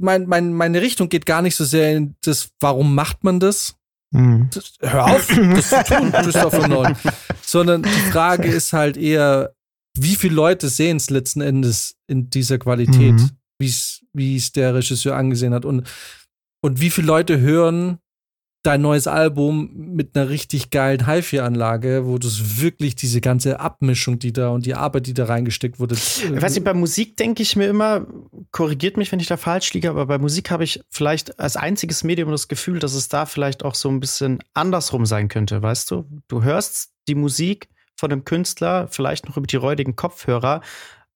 mein, mein, meine Richtung geht gar nicht so sehr in das, warum macht man das? Mhm. das hör auf, das zu tun, Christopher Nolan. Sondern die Frage ist halt eher, wie viele Leute sehen es letzten Endes in dieser Qualität, mhm. wie es der Regisseur angesehen hat. Und, und wie viele Leute hören dein neues Album mit einer richtig geilen HiFi-Anlage, wo du wirklich diese ganze Abmischung, die da und die Arbeit, die da reingesteckt wurde. Ich weiß nicht, bei Musik denke ich mir immer, korrigiert mich, wenn ich da falsch liege, aber bei Musik habe ich vielleicht als einziges Medium das Gefühl, dass es da vielleicht auch so ein bisschen andersrum sein könnte, weißt du? Du hörst die Musik von dem Künstler, vielleicht noch über die räudigen Kopfhörer,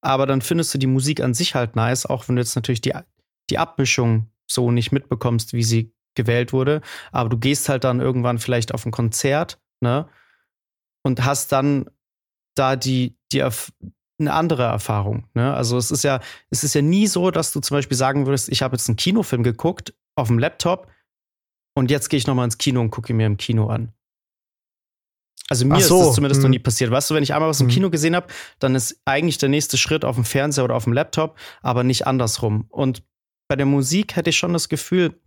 aber dann findest du die Musik an sich halt nice, auch wenn du jetzt natürlich die, die Abmischung so nicht mitbekommst, wie sie gewählt wurde. Aber du gehst halt dann irgendwann vielleicht auf ein Konzert, ne? Und hast dann da die, die eine andere Erfahrung. Ne? Also es ist ja, es ist ja nie so, dass du zum Beispiel sagen würdest, ich habe jetzt einen Kinofilm geguckt auf dem Laptop und jetzt gehe ich nochmal ins Kino und gucke mir im Kino an. Also mir so. ist das zumindest hm. noch nie passiert. Weißt du, wenn ich einmal was im hm. Kino gesehen habe, dann ist eigentlich der nächste Schritt auf dem Fernseher oder auf dem Laptop, aber nicht andersrum. Und bei der Musik hätte ich schon das Gefühl,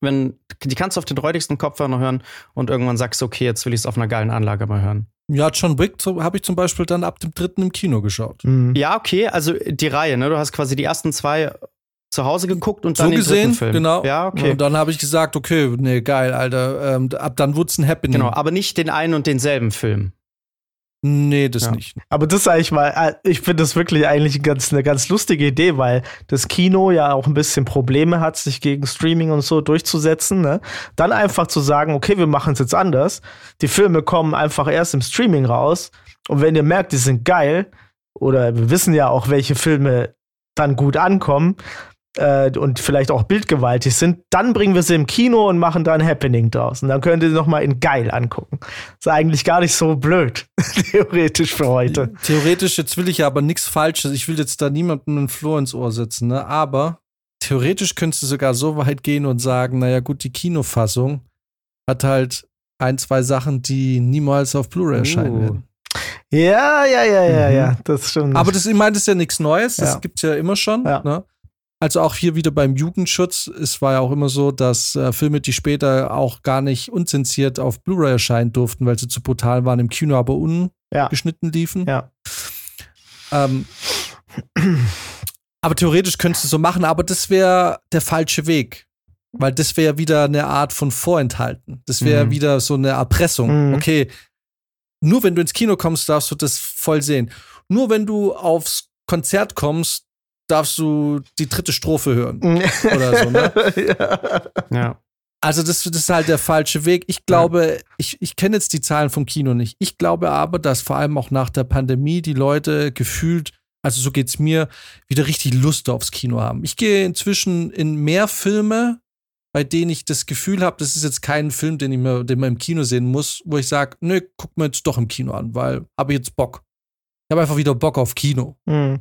wenn die kannst du auf den räudigsten Kopfhörer hören und irgendwann sagst du, okay, jetzt will ich es auf einer geilen Anlage mal hören. Ja, John Wick habe ich zum Beispiel dann ab dem dritten im Kino geschaut. Mhm. Ja, okay, also die Reihe, ne? Du hast quasi die ersten zwei zu Hause geguckt und dann so den gesehen, dritten Film. genau. Ja, okay. Und dann habe ich gesagt, okay, nee, geil, Alter. Ähm, ab dann wurde es ein Happening. Genau, aber nicht den einen und denselben Film. Nee, das ja. nicht. Aber das ist eigentlich mal, äh, ich finde das wirklich eigentlich ganz, eine ganz lustige Idee, weil das Kino ja auch ein bisschen Probleme hat, sich gegen Streaming und so durchzusetzen. Ne? Dann einfach zu sagen, okay, wir machen es jetzt anders. Die Filme kommen einfach erst im Streaming raus. Und wenn ihr merkt, die sind geil, oder wir wissen ja auch, welche Filme dann gut ankommen, äh, und vielleicht auch bildgewaltig sind, dann bringen wir sie im Kino und machen da ein Happening draus. Und dann könnt ihr sie noch mal in geil angucken. Ist eigentlich gar nicht so blöd, theoretisch für heute. Theoretisch, jetzt will ich ja aber nichts Falsches. Ich will jetzt da niemandem einen Floh ins Ohr setzen, ne? Aber theoretisch könntest du sogar so weit gehen und sagen, naja gut, die Kinofassung hat halt ein, zwei Sachen, die niemals auf Blu-ray erscheinen uh. werden. Ja, ja, ja, ja, mhm. ja, das stimmt. Aber das, ich meine, das ist ja nichts Neues, das ja. gibt's ja immer schon. Ja. Ne? Also auch hier wieder beim Jugendschutz. Es war ja auch immer so, dass äh, Filme, die später auch gar nicht unzensiert auf Blu-ray erscheinen durften, weil sie zu brutal waren, im Kino aber ungeschnitten ja. liefen. Ja. Ähm, aber theoretisch könntest du so machen, aber das wäre der falsche Weg. Weil das wäre wieder eine Art von Vorenthalten. Das wäre mhm. wieder so eine Erpressung. Mhm. Okay, nur wenn du ins Kino kommst, darfst du das voll sehen. Nur wenn du aufs Konzert kommst, darfst du die dritte Strophe hören. oder so, ne? ja. ja. Also, das, das, ist halt der falsche Weg. Ich glaube, ja. ich, ich kenne jetzt die Zahlen vom Kino nicht. Ich glaube aber, dass vor allem auch nach der Pandemie die Leute gefühlt, also so geht's mir, wieder richtig Lust aufs Kino haben. Ich gehe inzwischen in mehr Filme, bei denen ich das Gefühl habe, das ist jetzt kein Film, den, ich mir, den man im Kino sehen muss, wo ich sage, nö, guck mir jetzt doch im Kino an, weil habe jetzt Bock. Ich habe einfach wieder Bock auf Kino. Mhm.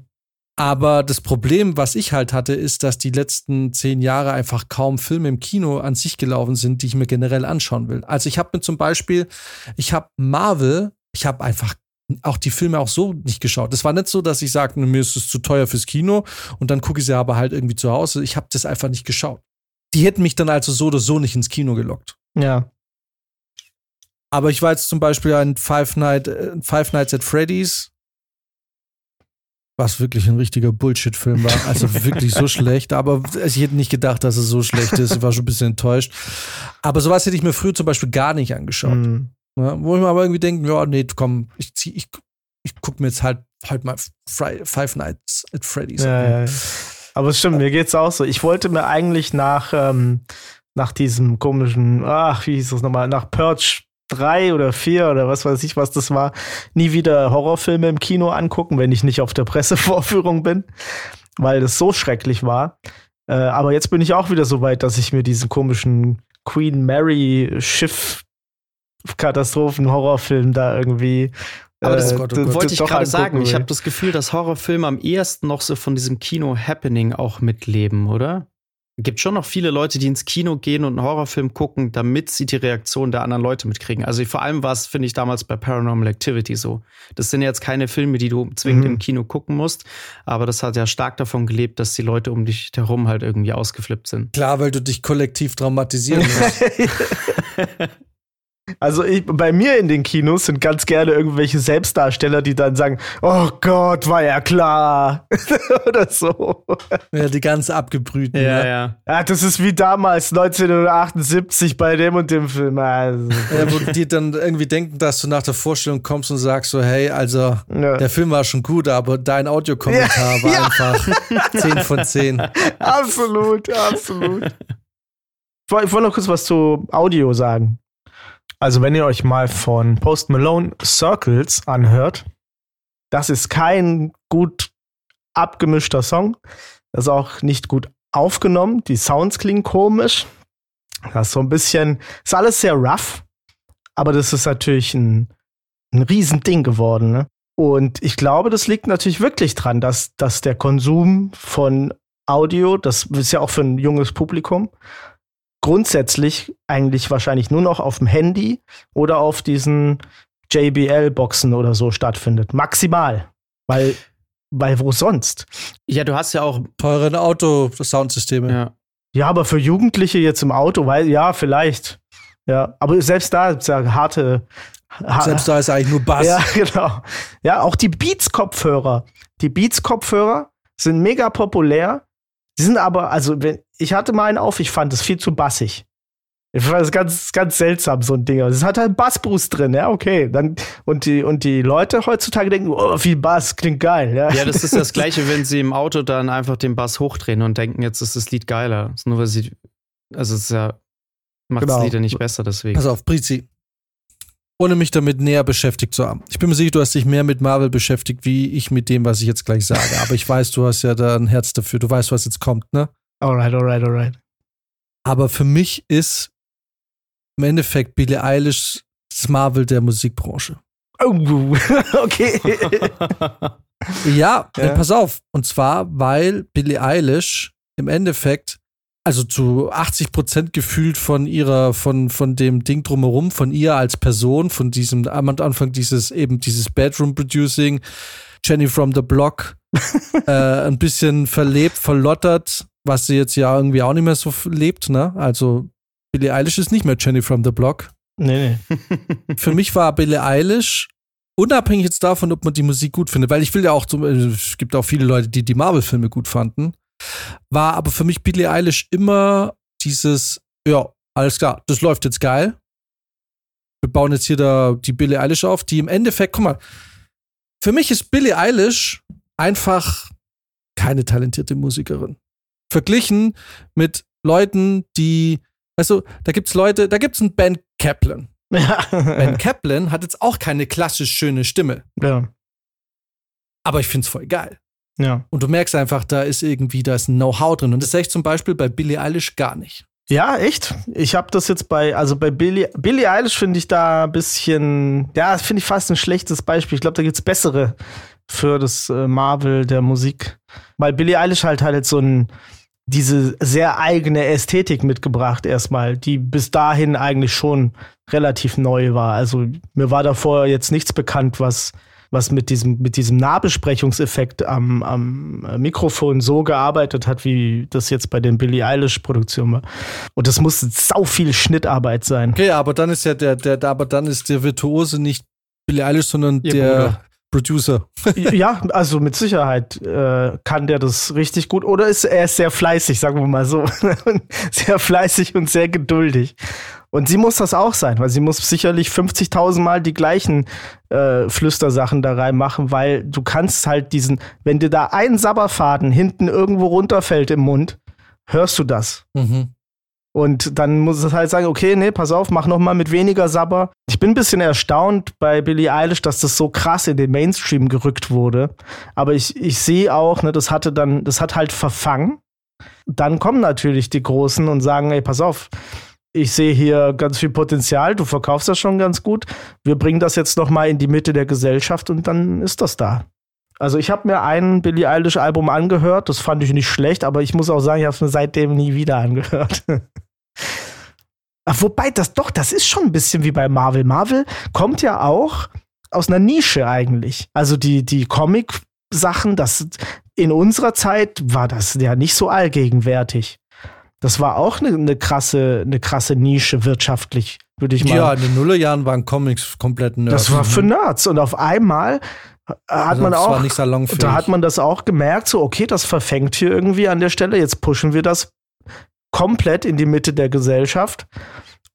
Aber das Problem, was ich halt hatte, ist, dass die letzten zehn Jahre einfach kaum Filme im Kino an sich gelaufen sind, die ich mir generell anschauen will. Also ich habe mir zum Beispiel, ich habe Marvel, ich habe einfach auch die Filme auch so nicht geschaut. Das war nicht so, dass ich sagte, mir ist es zu teuer fürs Kino und dann gucke ich sie aber halt irgendwie zu Hause. Ich habe das einfach nicht geschaut. Die hätten mich dann also so oder so nicht ins Kino gelockt. Ja. Aber ich war jetzt zum Beispiel ein Five, Night, äh, Five Nights at Freddy's was wirklich ein richtiger Bullshit-Film war. Also wirklich so schlecht. Aber ich hätte nicht gedacht, dass es so schlecht ist. Ich war schon ein bisschen enttäuscht. Aber sowas hätte ich mir früher zum Beispiel gar nicht angeschaut. Mhm. Ja, wo ich mir aber irgendwie denke, ja, nee, komm, ich zieh, ich, ich guck mir jetzt halt halt mal Five Nights at Freddy's ja, an. Ja, aber es stimmt, mir geht's auch so. Ich wollte mir eigentlich nach, ähm, nach diesem komischen, ach, wie hieß das nochmal, nach Purge drei oder vier oder was weiß ich, was das war, nie wieder Horrorfilme im Kino angucken, wenn ich nicht auf der Pressevorführung bin, weil das so schrecklich war. Äh, aber jetzt bin ich auch wieder so weit, dass ich mir diesen komischen Queen Mary Schiff Katastrophen-Horrorfilm da irgendwie aber das, äh, Gott, oh wollte ich gerade sagen. Ich habe das Gefühl, dass Horrorfilme am ehesten noch so von diesem Kino-Happening auch mitleben, oder? Gibt schon noch viele Leute, die ins Kino gehen und einen Horrorfilm gucken, damit sie die Reaktion der anderen Leute mitkriegen. Also vor allem war es, finde ich, damals bei Paranormal Activity so. Das sind jetzt keine Filme, die du zwingend mhm. im Kino gucken musst, aber das hat ja stark davon gelebt, dass die Leute um dich herum halt irgendwie ausgeflippt sind. Klar, weil du dich kollektiv traumatisieren musst. Also ich, bei mir in den Kinos sind ganz gerne irgendwelche Selbstdarsteller, die dann sagen, oh Gott, war ja klar. Oder so. Ja, die ganz abgebrühten. Ja, ja, ja. Ja, das ist wie damals, 1978 bei dem und dem Film. Also. Ja, wo die dann irgendwie denken, dass du nach der Vorstellung kommst und sagst so, hey, also ja. der Film war schon gut, aber dein Audiokommentar war einfach 10 von 10. Absolut, absolut. Ich wollte noch kurz was zu Audio sagen. Also, wenn ihr euch mal von Post Malone Circles anhört, das ist kein gut abgemischter Song. Das ist auch nicht gut aufgenommen. Die Sounds klingen komisch. Das ist so ein bisschen, ist alles sehr rough, aber das ist natürlich ein, ein Riesending geworden. Ne? Und ich glaube, das liegt natürlich wirklich dran, dass, dass der Konsum von Audio, das ist ja auch für ein junges Publikum, grundsätzlich eigentlich wahrscheinlich nur noch auf dem Handy oder auf diesen JBL-Boxen oder so stattfindet. Maximal. Weil, weil wo sonst? Ja, du hast ja auch Teuren Auto-Soundsysteme. ja. Ja, aber für Jugendliche jetzt im Auto, weil, ja, vielleicht. Ja, aber selbst da ist ja harte. ha- Selbst da ist eigentlich nur Bass. Ja, genau. Ja, auch die Beats-Kopfhörer. Die Beats-Kopfhörer sind mega populär. Die sind aber, also, wenn, ich hatte mal einen auf, ich fand es viel zu bassig. Ich fand das ganz, ganz seltsam, so ein Ding. Es hat halt Bassboost drin, ja, okay. Dann, und, die, und die Leute heutzutage denken, oh, viel Bass, klingt geil, ja. Ja, das ist das Gleiche, wenn sie im Auto dann einfach den Bass hochdrehen und denken, jetzt ist das Lied geiler. Das ist nur weil sie, also es ist ja, macht Genau. das Lied ja nicht besser deswegen. Pass auf, Brizi. Ohne mich damit näher beschäftigt zu haben. Ich bin mir sicher, du hast dich mehr mit Marvel beschäftigt, wie ich mit dem, was ich jetzt gleich sage. Aber ich weiß, du hast ja da ein Herz dafür. Du weißt, was jetzt kommt, ne? Alright, alright, alright. Aber für mich ist im Endeffekt Billie Eilish das Marvel der Musikbranche. Oh, okay. Ja, Ja. pass auf. Und zwar, weil Billie Eilish im Endeffekt, also zu 80 Prozent gefühlt von ihrer, von, von dem Ding drumherum, von ihr als Person, von diesem, am Anfang dieses, eben dieses Bedroom-Producing, Jenny from the Block, äh, ein bisschen verlebt, verlottert, was sie jetzt ja irgendwie auch nicht mehr so lebt, ne? Also, Billie Eilish ist nicht mehr Jenny from the Block nee, nee. für mich war Billie Eilish unabhängig jetzt davon, ob man die Musik gut findet, weil ich will ja auch, zum, äh, es gibt auch viele Leute, die die Marvel-Filme gut fanden, war aber für mich Billie Eilish immer dieses, ja, alles klar, das läuft jetzt geil. Wir bauen jetzt hier da die Billie Eilish auf, die im Endeffekt, guck mal, für mich ist Billie Eilish einfach keine talentierte Musikerin. Verglichen mit Leuten, die, weißt du, da gibt's Leute, da gibt's einen Ben Kaplan. Ja. Ben Kaplan hat jetzt auch keine klassisch schöne Stimme, ja. aber ich find's voll geil. Ja. Und du merkst einfach, da ist irgendwie, da ist ein Know-how drin. Und das sehe ich zum Beispiel bei Billie Eilish gar nicht. Ja, echt? Ich habe das jetzt bei, also bei Billie, Billie Eilish finde ich da ein bisschen, ja, finde ich fast ein schlechtes Beispiel. Ich glaube, da gibt's bessere für das äh, Marvel der Musik. Weil Billie Eilish halt halt so ein, diese sehr eigene Ästhetik mitgebracht erstmal, die bis dahin eigentlich schon relativ neu war. Also mir war davor jetzt nichts bekannt, was was mit diesem, mit diesem Nahbesprechungseffekt am, am äh, Mikrofon so gearbeitet hat, wie das jetzt bei den Billie Eilish-Produktionen war. Und das muss sau viel Schnittarbeit sein. Okay, aber dann ist ja der, der, der aber dann ist der Virtuose nicht Billie Eilish, sondern Ihr der Bruder. Producer. ja, also mit Sicherheit äh, kann der das richtig gut. Oder ist er ist sehr fleißig, sagen wir mal so. sehr fleißig und sehr geduldig. Und sie muss das auch sein, weil sie muss sicherlich 50.000 Mal die gleichen äh, Flüstersachen da reinmachen, weil du kannst halt diesen, wenn dir da ein Sabberfaden hinten irgendwo runterfällt im Mund, hörst du das. Mhm. Und dann muss es halt sagen, okay, nee, pass auf, mach noch mal mit weniger Sabber. Ich bin ein bisschen erstaunt bei Billie Eilish, dass das so krass in den Mainstream gerückt wurde. Aber ich, ich sehe auch, ne, das hatte dann, das hat halt verfangen. Dann kommen natürlich die Großen und sagen, ey, pass auf, ich sehe hier ganz viel Potenzial, du verkaufst das schon ganz gut. Wir bringen das jetzt noch mal in die Mitte der Gesellschaft und dann ist das da. Also ich habe mir ein Billie Eilish Album angehört, das fand ich nicht schlecht, aber ich muss auch sagen, ich habe es mir seitdem nie wieder angehört. Ach, wobei das doch, das ist schon ein bisschen wie bei Marvel. Marvel kommt ja auch aus einer Nische eigentlich. Also die die Comic Sachen, das in unserer Zeit war das ja nicht so allgegenwärtig. Das war auch eine, eine krasse eine krasse Nische wirtschaftlich, würde ich mal. Ja, in den Nullerjahren waren Comics komplett nerds. das war für Nerds und auf einmal hat also, man auch da hat man das auch gemerkt, so, okay, das verfängt hier irgendwie an der Stelle. Jetzt pushen wir das komplett in die Mitte der Gesellschaft.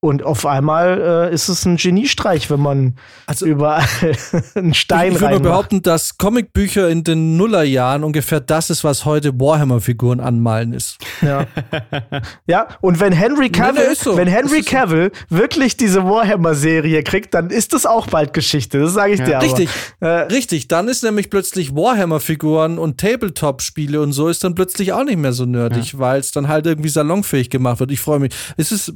Und auf einmal äh, ist es ein Geniestreich, wenn man also, überall einen Stein Ich, ich würde behaupten, dass Comicbücher in den Nullerjahren ungefähr das ist, was heute Warhammer-Figuren anmalen ist. Ja. ja, und wenn Henry Cavill, nee, so. wenn Henry Cavill so. wirklich diese Warhammer-Serie kriegt, dann ist das auch bald Geschichte. Das sage ich ja. dir aber. Richtig, äh, richtig. Dann ist nämlich plötzlich Warhammer-Figuren und Tabletop-Spiele und so ist dann plötzlich auch nicht mehr so nerdig, ja. weil es dann halt irgendwie salonfähig gemacht wird. Ich freue mich. Ist es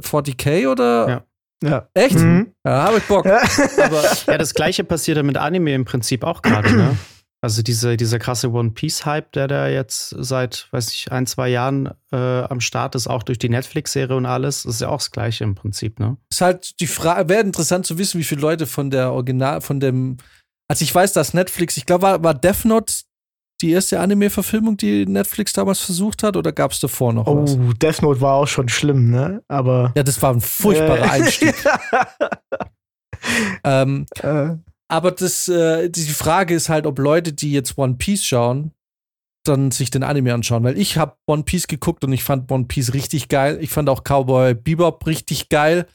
Warhammer 40k oder? Ja. Ja. Echt? Mhm. Ja, habe ich Bock. Ja. Aber ja, das gleiche passiert ja mit Anime im Prinzip auch gerade, ne? Also diese, dieser krasse One Piece-Hype, der da jetzt seit, weiß ich, ein, zwei Jahren äh, am Start ist, auch durch die Netflix-Serie und alles, ist ja auch das Gleiche im Prinzip, ne? Ist halt die Frage, wäre interessant zu wissen, wie viele Leute von der Original, von dem, also ich weiß, dass Netflix, ich glaube, war, war Death Note die erste Anime-Verfilmung, die Netflix damals versucht hat, oder gab es davor noch oh, was? Oh, Death Note war auch schon schlimm, ne? Aber. Ja, das war ein furchtbarer äh, Einstieg. ähm, äh. Aber das, äh, die Frage ist halt, ob Leute, die jetzt One Piece schauen, dann sich den Anime anschauen, weil ich habe One Piece geguckt und ich fand One Piece richtig geil. Ich fand auch Cowboy Bebop richtig geil.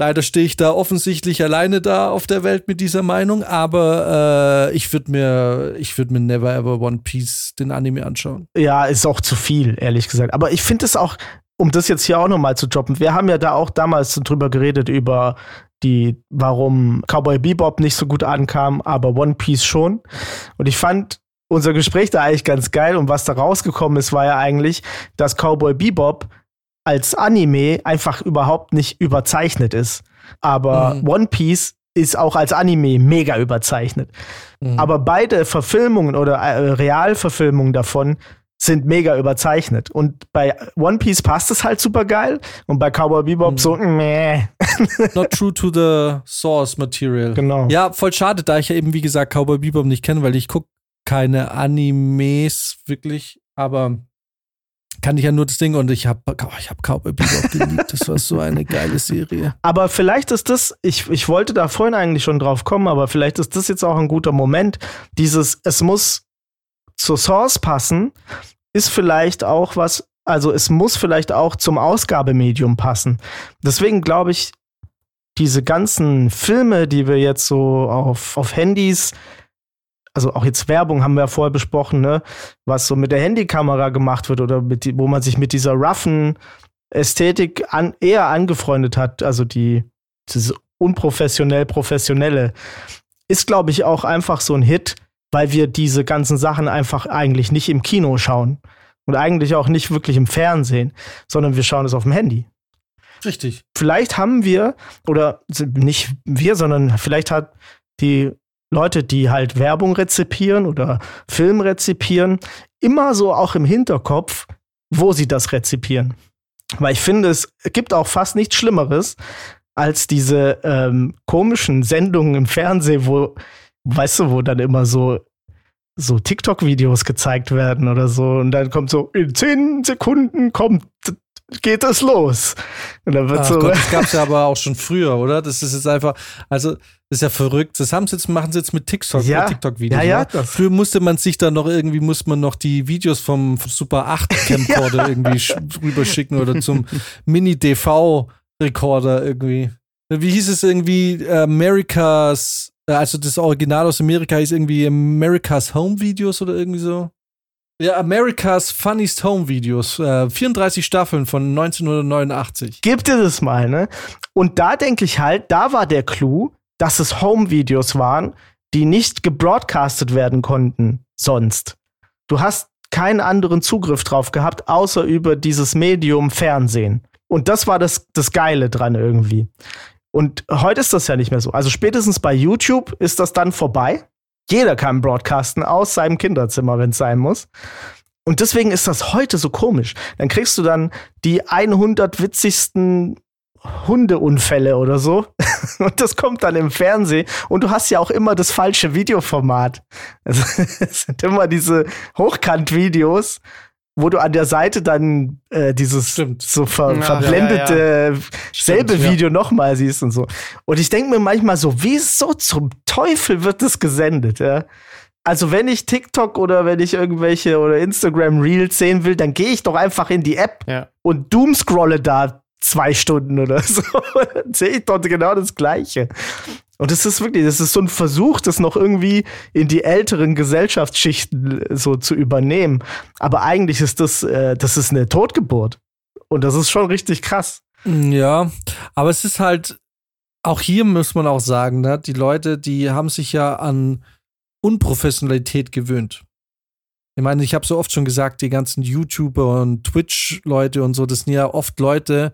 Leider stehe ich da offensichtlich alleine da auf der Welt mit dieser Meinung, aber äh, ich würde mir, ich würde mir Never Ever One Piece den Anime anschauen. Ja, ist auch zu viel, ehrlich gesagt. Aber ich finde es auch, um das jetzt hier auch nochmal zu droppen, wir haben ja da auch damals drüber geredet, über die, warum Cowboy Bebop nicht so gut ankam, aber One Piece schon. Und ich fand unser Gespräch da eigentlich ganz geil und was da rausgekommen ist, war ja eigentlich, dass Cowboy Bebop als Anime einfach überhaupt nicht überzeichnet ist. Aber mhm. One Piece ist auch als Anime mega überzeichnet. Mhm. Aber beide Verfilmungen oder äh, Realverfilmungen davon sind mega überzeichnet. Und bei One Piece passt es halt super geil und bei Cowboy Bebop mhm. so, meh. Not true to the source material. Genau. Ja, voll schade, da ich ja eben, wie gesagt, Cowboy Bebop nicht kenne, weil ich gucke keine Animes wirklich, aber kann ich ja nur das Ding und ich habe oh, ich hab Cowboy Bebop geliebt. Das war so eine geile Serie. Aber vielleicht ist das, ich, ich wollte da vorhin eigentlich schon drauf kommen, aber vielleicht ist das jetzt auch ein guter Moment. Dieses, es muss zur Source passen, ist vielleicht auch was, also es muss vielleicht auch zum Ausgabemedium passen. Deswegen glaube ich, diese ganzen Filme, die wir jetzt so auf, auf Handys also auch jetzt Werbung haben wir ja vorher besprochen, ne, was so mit der Handykamera gemacht wird oder die, wo man sich mit dieser roughen Ästhetik an, eher angefreundet hat, also die diese unprofessionell professionelle, ist glaube ich auch einfach so ein Hit, weil wir diese ganzen Sachen einfach eigentlich nicht im Kino schauen und eigentlich auch nicht wirklich im Fernsehen, sondern wir schauen es auf dem Handy. Richtig. Vielleicht haben wir, oder nicht wir, sondern vielleicht hat die Leute, die halt Werbung rezipieren oder Film rezipieren, immer so auch im Hinterkopf, wo sie das rezipieren. Weil ich finde, es gibt auch fast nichts Schlimmeres als diese ähm, komischen Sendungen im Fernsehen, wo, weißt du, wo dann immer so so TikTok-Videos gezeigt werden oder so und dann kommt so in zehn Sekunden kommt geht es los. Und dann wird Ach so Gott, das gab es ja aber auch schon früher, oder? Das ist jetzt einfach, also das ist ja verrückt. Das haben sie jetzt, machen sie jetzt mit TikTok, ja. TikTok-Videos. Ja, ja, ne? Früher musste man sich dann noch irgendwie, muss man noch die Videos vom Super 8 Camcorder ja. irgendwie rüberschicken oder zum Mini-DV-Rekorder irgendwie. Wie hieß es irgendwie? Americas, also das Original aus Amerika hieß irgendwie America's Home Videos oder irgendwie so. Ja, America's Funniest Home Videos. Äh, 34 Staffeln von 1989. Gib dir das mal, ne? Und da denke ich halt, da war der Clou, dass es Home-Videos waren, die nicht gebroadcastet werden konnten sonst. Du hast keinen anderen Zugriff drauf gehabt, außer über dieses Medium Fernsehen. Und das war das, das Geile dran irgendwie. Und heute ist das ja nicht mehr so. Also spätestens bei YouTube ist das dann vorbei. Jeder kann broadcasten aus seinem Kinderzimmer, wenn es sein muss. Und deswegen ist das heute so komisch. Dann kriegst du dann die 100 witzigsten Hundeunfälle oder so. Und das kommt dann im Fernsehen. Und du hast ja auch immer das falsche Videoformat. Also, es sind immer diese Hochkant-Videos, wo du an der Seite dann äh, dieses Stimmt. so ver ja, verblendete ja, ja. selbe Stimmt, Video nochmal siehst und so. Und ich denke mir manchmal so, wieso zum Teufel wird das gesendet, ja? Also wenn ich TikTok oder wenn ich irgendwelche oder Instagram Reels sehen will, dann gehe ich doch einfach in die App und doomscrolle da zwei Stunden oder so. Dann sehe ich dort genau das Gleiche. Und es ist wirklich, das ist so ein Versuch, das noch irgendwie in die älteren Gesellschaftsschichten äh, so zu übernehmen. Aber eigentlich ist das, äh, das ist eine Totgeburt. Und das ist schon richtig krass. Ja, aber es ist halt, auch hier muss man auch sagen, ne, die Leute, die haben sich ja an Unprofessionalität gewöhnt. Ich meine, ich habe so oft schon gesagt, die ganzen YouTuber und Twitch-Leute und so, das sind ja oft Leute,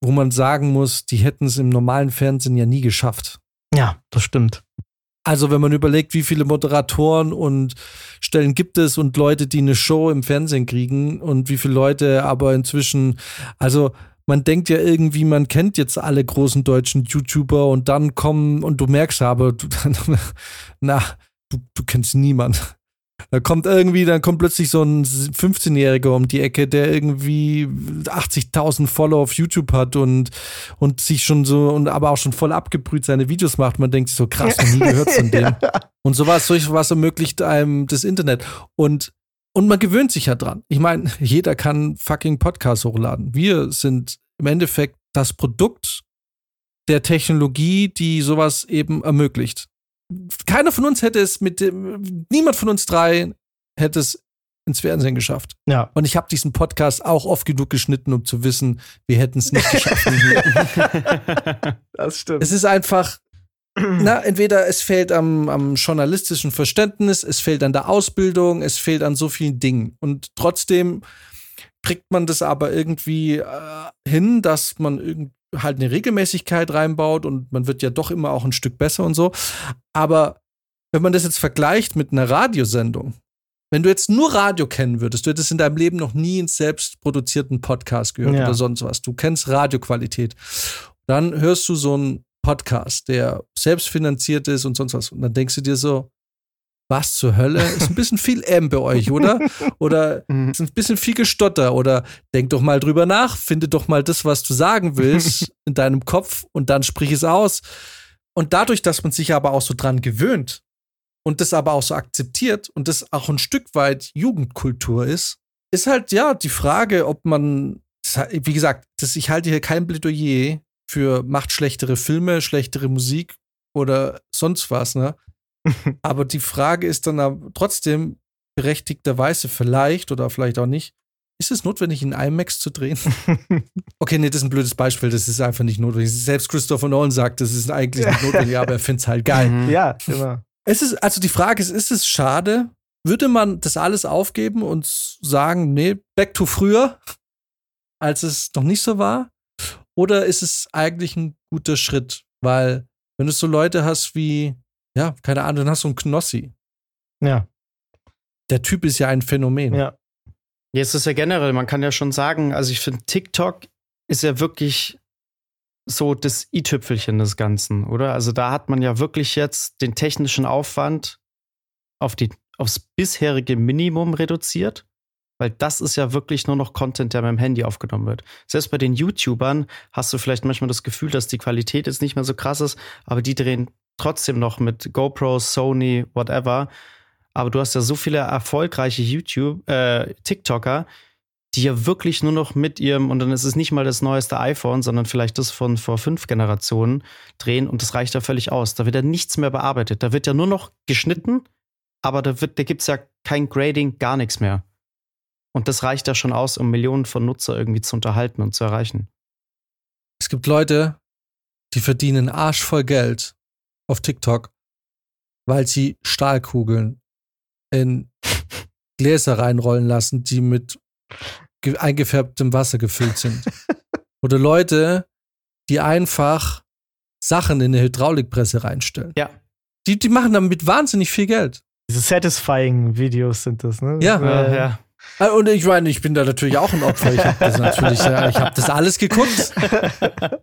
wo man sagen muss, die hätten es im normalen Fernsehen ja nie geschafft. Ja, das stimmt. Also, wenn man überlegt, wie viele Moderatoren und Stellen gibt es und Leute, die eine Show im Fernsehen kriegen und wie viele Leute aber inzwischen, also man denkt ja irgendwie, man kennt jetzt alle großen deutschen YouTuber und dann kommen und du merkst aber, du, na, du, du kennst niemanden. Da kommt irgendwie, dann kommt plötzlich so ein 15-Jähriger um die Ecke, der irgendwie 80.000 Follower auf YouTube hat und, und sich schon so, und aber auch schon voll abgebrüht seine Videos macht. Man denkt sich so, krass, noch nie gehört von dem. ja. Und sowas, solch was ermöglicht einem das Internet. Und, und man gewöhnt sich ja dran. Ich meine, jeder kann fucking Podcasts hochladen. Wir sind im Endeffekt das Produkt der Technologie, die sowas eben ermöglicht keiner von uns hätte es mit dem, niemand von uns drei hätte es ins Fernsehen geschafft. Ja. Und ich habe diesen Podcast auch oft genug geschnitten, um zu wissen, wir hätten es nicht geschafft. das stimmt. Es ist einfach, na, entweder es fehlt am, am journalistischen Verständnis, es fehlt an der Ausbildung, es fehlt an so vielen Dingen. Und trotzdem kriegt man das aber irgendwie äh, hin, dass man irgendwie halt eine Regelmäßigkeit reinbaut und man wird ja doch immer auch ein Stück besser und so. Aber wenn man das jetzt vergleicht mit einer Radiosendung, wenn du jetzt nur Radio kennen würdest, du hättest in deinem Leben noch nie einen selbst produzierten Podcast gehört ja. oder sonst was. Du kennst Radioqualität. Dann hörst du so einen Podcast, der selbstfinanziert ist und sonst was. Und dann denkst du dir so, was zur Hölle? Ist ein bisschen viel M bei euch, oder? Oder mhm. ist ein bisschen viel Gestotter? Oder denk doch mal drüber nach, finde doch mal das, was du sagen willst, in deinem Kopf und dann sprich es aus. Und dadurch, dass man sich aber auch so dran gewöhnt und das aber auch so akzeptiert und das auch ein Stück weit Jugendkultur ist, ist halt ja die Frage, ob man, wie gesagt, das, ich halte hier kein Plädoyer für macht schlechtere Filme, schlechtere Musik oder sonst was, ne? aber die Frage ist dann trotzdem berechtigterweise vielleicht oder vielleicht auch nicht, ist es notwendig, in IMAX zu drehen? okay, nee, das ist ein blödes Beispiel. Das ist einfach nicht notwendig. Selbst Christopher Nolan sagt, das ist eigentlich nicht notwendig, aber er findet es halt geil. Mhm. Ja, immer. Es ist, also die Frage ist, ist es schade? Würde man das alles aufgeben und sagen, nee, back to früher, als es noch nicht so war? Oder ist es eigentlich ein guter Schritt? Weil, wenn du so Leute hast wie ja, keine Ahnung, dann hast du einen Knossi. Ja. Der Typ ist ja ein Phänomen. Ja. Jetzt ist ja generell, man kann ja schon sagen, also ich finde, TikTok ist ja wirklich so das i-Tüpfelchen des Ganzen, oder? Also da hat man ja wirklich jetzt den technischen Aufwand auf die, aufs bisherige Minimum reduziert, weil das ist ja wirklich nur noch Content, der mit dem Handy aufgenommen wird. Selbst bei den YouTubern hast du vielleicht manchmal das Gefühl, dass die Qualität jetzt nicht mehr so krass ist, aber die drehen trotzdem noch mit GoPro, Sony, whatever. Aber du hast ja so viele erfolgreiche YouTube, äh, TikToker, die ja wirklich nur noch mit ihrem, und dann ist es nicht mal das neueste iPhone, sondern vielleicht das von vor fünf Generationen drehen und das reicht ja völlig aus. Da wird ja nichts mehr bearbeitet. Da wird ja nur noch geschnitten, aber da, da gibt es ja kein Grading, gar nichts mehr. Und das reicht ja schon aus, um Millionen von Nutzer irgendwie zu unterhalten und zu erreichen. Es gibt Leute, die verdienen arschvoll Geld auf TikTok, weil sie Stahlkugeln in Gläser reinrollen lassen, die mit eingefärbtem Wasser gefüllt sind. Oder Leute, die einfach Sachen in eine Hydraulikpresse reinstellen. Ja. Die, die machen damit wahnsinnig viel Geld. Diese satisfying Videos sind das, ne? Ja, ja. ja. Äh, und ich meine, ich bin da natürlich auch ein Opfer. Ich habe das natürlich, ich habe das alles geguckt.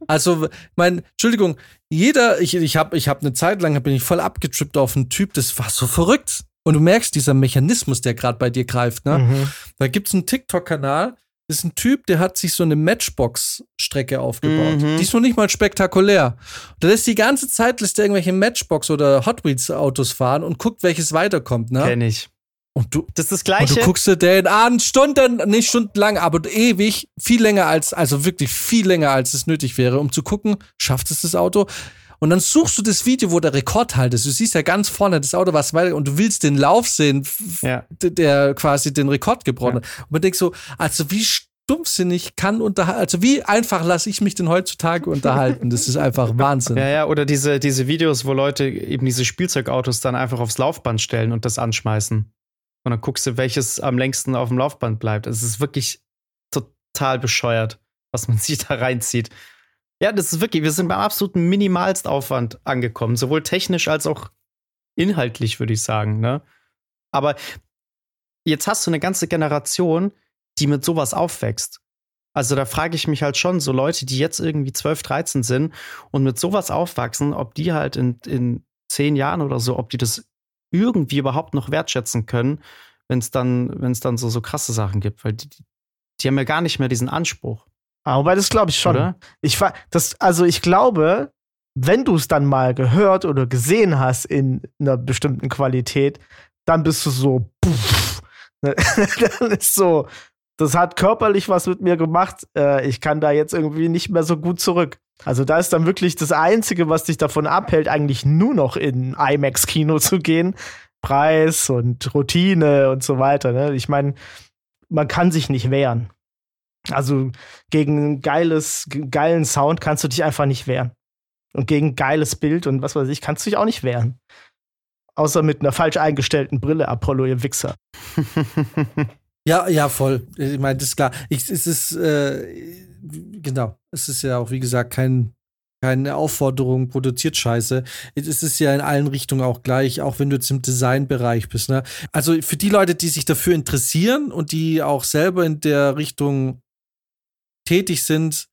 Also, mein, Entschuldigung, jeder, ich, ich habe ich hab eine Zeit lang, bin ich voll abgetrippt auf einen Typ, das war so verrückt. Und du merkst dieser Mechanismus, der gerade bei dir greift, ne? Mhm. Da gibt's einen TikTok-Kanal, das ist ein Typ, der hat sich so eine Matchbox-Strecke aufgebaut. Mhm. Die ist noch nicht mal spektakulär. Der lässt die ganze Zeit lässt er irgendwelche Matchbox- oder Hot Wheels-Autos fahren und guckt, welches weiterkommt, ne? Kenn ich. Und du, das ist das Gleiche. Und du guckst dir den an, Stunden, nicht stundenlang, aber ewig, viel länger als, also wirklich viel länger als es nötig wäre, um zu gucken, schafft es das Auto? Und dann suchst du das Video, wo der Rekord halt ist. Du siehst ja ganz vorne das Auto, was weiter, und du willst den Lauf sehen, ja. der quasi den Rekord gebrochen hat. Ja. Und man denkt so, also wie stumpfsinnig kann unterhalten, also wie einfach lasse ich mich denn heutzutage unterhalten? Das ist einfach Wahnsinn. Ja, ja, oder diese, diese Videos, wo Leute eben diese Spielzeugautos dann einfach aufs Laufband stellen und das anschmeißen. Und dann guckst du, welches am längsten auf dem Laufband bleibt. Es ist wirklich total bescheuert, was man sich da reinzieht. Ja, das ist wirklich, wir sind beim absoluten Minimalstaufwand angekommen, sowohl technisch als auch inhaltlich, würde ich sagen. Ne? Aber jetzt hast du eine ganze Generation, die mit sowas aufwächst. Also da frage ich mich halt schon, so Leute, die jetzt irgendwie 12, 13 sind und mit sowas aufwachsen, ob die halt in, in zehn Jahren oder so, ob die das irgendwie überhaupt noch wertschätzen können, wenn es dann, wenn es dann so, so krasse Sachen gibt, weil die, die haben ja gar nicht mehr diesen Anspruch. Aber das glaube ich schon. Oder? Ich das, also ich glaube, wenn du es dann mal gehört oder gesehen hast in einer bestimmten Qualität, dann bist du so, puff, ne? dann ist so, das hat körperlich was mit mir gemacht. Äh, ich kann da jetzt irgendwie nicht mehr so gut zurück. Also da ist dann wirklich das Einzige, was dich davon abhält, eigentlich nur noch in IMAX-Kino zu gehen. Preis und Routine und so weiter. Ne? Ich meine, man kann sich nicht wehren. Also gegen geiles, geilen Sound kannst du dich einfach nicht wehren. Und gegen geiles Bild und was weiß ich, kannst du dich auch nicht wehren. Außer mit einer falsch eingestellten Brille, Apollo, ihr Wichser. ja, ja, voll. Ich meine, das ist klar. Ich, es ist, äh, genau. Es ist ja auch, wie gesagt, kein, keine Aufforderung, produziert Scheiße. Es ist ja in allen Richtungen auch gleich, auch wenn du jetzt im Designbereich bist. Ne? Also für die Leute, die sich dafür interessieren und die auch selber in der Richtung tätig sind,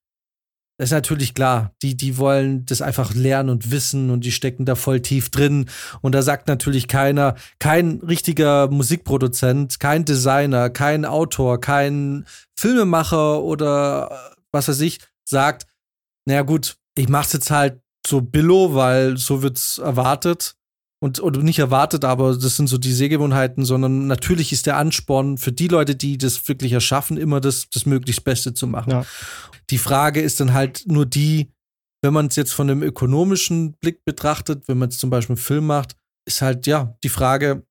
ist natürlich klar, die, die wollen das einfach lernen und wissen und die stecken da voll tief drin. Und da sagt natürlich keiner, kein richtiger Musikproduzent, kein Designer, kein Autor, kein Filmemacher oder was weiß ich, sagt, naja gut, ich mach's jetzt halt so billo, weil so wird's erwartet und oder nicht erwartet, aber das sind so die Sehgewohnheiten, sondern natürlich ist der Ansporn für die Leute, die das wirklich erschaffen, immer das, das möglichst Beste zu machen. Ja. Die Frage ist dann halt nur die, wenn man es jetzt von einem ökonomischen Blick betrachtet, wenn man es zum Beispiel einen Film macht, ist halt ja die Frage,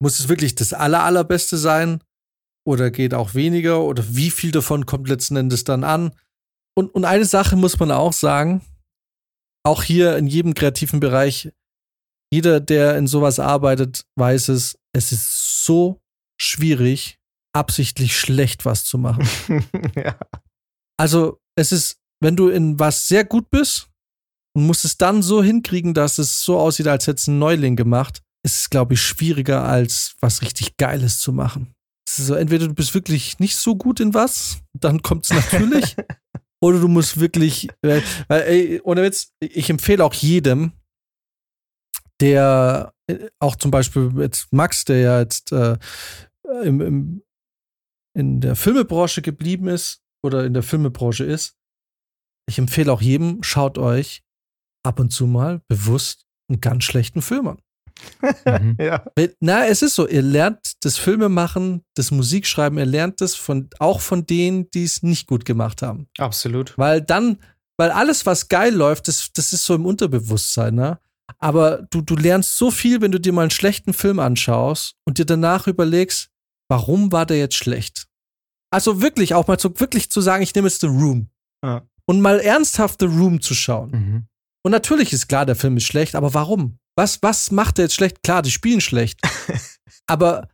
muss es wirklich das aller, allerbeste sein oder geht auch weniger oder wie viel davon kommt letzten Endes dann an? Und, und eine Sache muss man auch sagen, auch hier in jedem kreativen Bereich, jeder, der in sowas arbeitet, weiß es, es ist so schwierig, absichtlich schlecht was zu machen. ja. Also, es ist, wenn du in was sehr gut bist und musst es dann so hinkriegen, dass es so aussieht, als hättest du einen Neuling gemacht, ist es, glaube ich, schwieriger, als was richtig Geiles zu machen. Es ist so, entweder du bist wirklich nicht so gut in was, dann kommt es natürlich. oder du musst wirklich, weil, ey, ohne Witz, ich empfehle auch jedem, der äh, auch zum Beispiel jetzt Max, der ja jetzt äh, im, im, in der Filmebranche geblieben ist oder in der Filmebranche ist, ich empfehle auch jedem, schaut euch ab und zu mal bewusst einen ganz schlechten Film an. mhm. ja. Na, es ist so, ihr lernt das Filmemachen, das Musikschreiben, ihr lernt das von, auch von denen, die es nicht gut gemacht haben. Absolut. Weil dann, weil alles, was geil läuft, das, das ist so im Unterbewusstsein, ne? Aber du, du lernst so viel, wenn du dir mal einen schlechten Film anschaust und dir danach überlegst, warum war der jetzt schlecht? Also wirklich, auch mal so wirklich zu sagen, ich nehme jetzt The Room. Ja. Und mal ernsthaft The Room zu schauen. Mhm. Und natürlich ist klar, der Film ist schlecht, aber warum? Was, was macht der jetzt schlecht? Klar, die spielen schlecht. aber,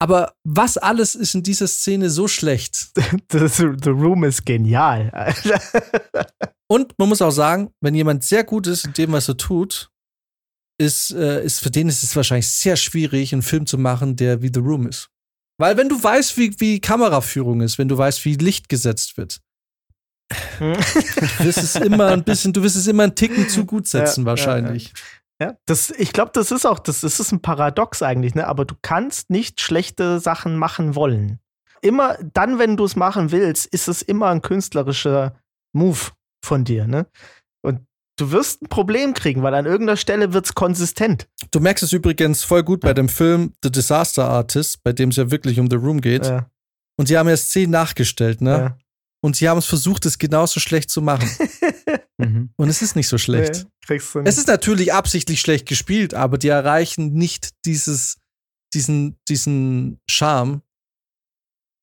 aber was alles ist in dieser Szene so schlecht? The, the Room ist genial. Und man muss auch sagen, wenn jemand sehr gut ist in dem, was er tut, ist, äh, ist für den ist es wahrscheinlich sehr schwierig, einen Film zu machen, der wie The Room ist. Weil wenn du weißt, wie, wie Kameraführung ist, wenn du weißt, wie Licht gesetzt wird, du wirst es immer ein bisschen, du wirst es immer einen Ticken zu gut setzen, ja, wahrscheinlich. Ja, ja. Das, ich glaube, das ist auch, das, das ist ein Paradox eigentlich, ne? Aber du kannst nicht schlechte Sachen machen wollen. Immer dann, wenn du es machen willst, ist es immer ein künstlerischer Move von dir, ne? Und du wirst ein Problem kriegen, weil an irgendeiner Stelle wird es konsistent. Du merkst es übrigens voll gut ja. bei dem Film The Disaster Artist, bei dem es ja wirklich um The Room geht. Ja. Und sie haben ja Szenen nachgestellt, ne? Ja. Und sie haben es versucht, es genauso schlecht zu machen. mhm. Und es ist nicht so schlecht. Nee, kriegst du nicht. Es ist natürlich absichtlich schlecht gespielt, aber die erreichen nicht dieses, diesen, diesen Charme.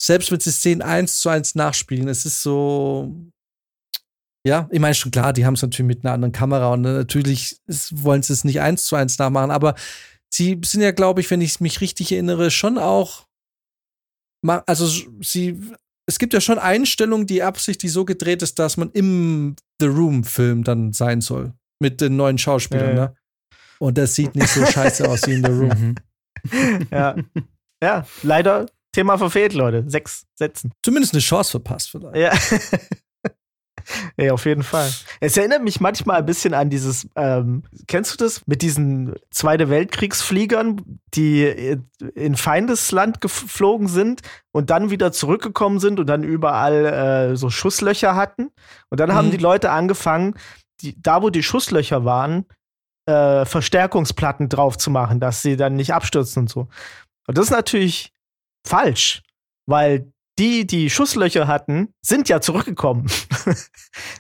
Selbst wenn sie Szenen eins zu eins nachspielen, es ist so, ja, ich meine schon klar, die haben es natürlich mit einer anderen Kamera und natürlich wollen sie es nicht eins zu eins nachmachen, aber sie sind ja, glaube ich, wenn ich mich richtig erinnere, schon auch, also sie, es gibt ja schon Einstellungen, die absichtlich so gedreht ist, dass man im The Room-Film dann sein soll. Mit den neuen Schauspielern, ja, ne? Und das sieht nicht so scheiße aus wie in The Room. ja. Ja, leider Thema verfehlt, Leute. Sechs Sätzen. Zumindest eine Chance verpasst, vielleicht. Ja. Ja, auf jeden Fall. Es erinnert mich manchmal ein bisschen an dieses, ähm, kennst du das? Mit diesen Zweite Weltkriegsfliegern, die in Feindesland geflogen sind und dann wieder zurückgekommen sind und dann überall äh, so Schusslöcher hatten. Und dann mhm. haben die Leute angefangen, die, da wo die Schusslöcher waren, äh, Verstärkungsplatten drauf zu machen, dass sie dann nicht abstürzen und so. Und das ist natürlich falsch, weil die, die Schusslöcher hatten, sind ja zurückgekommen.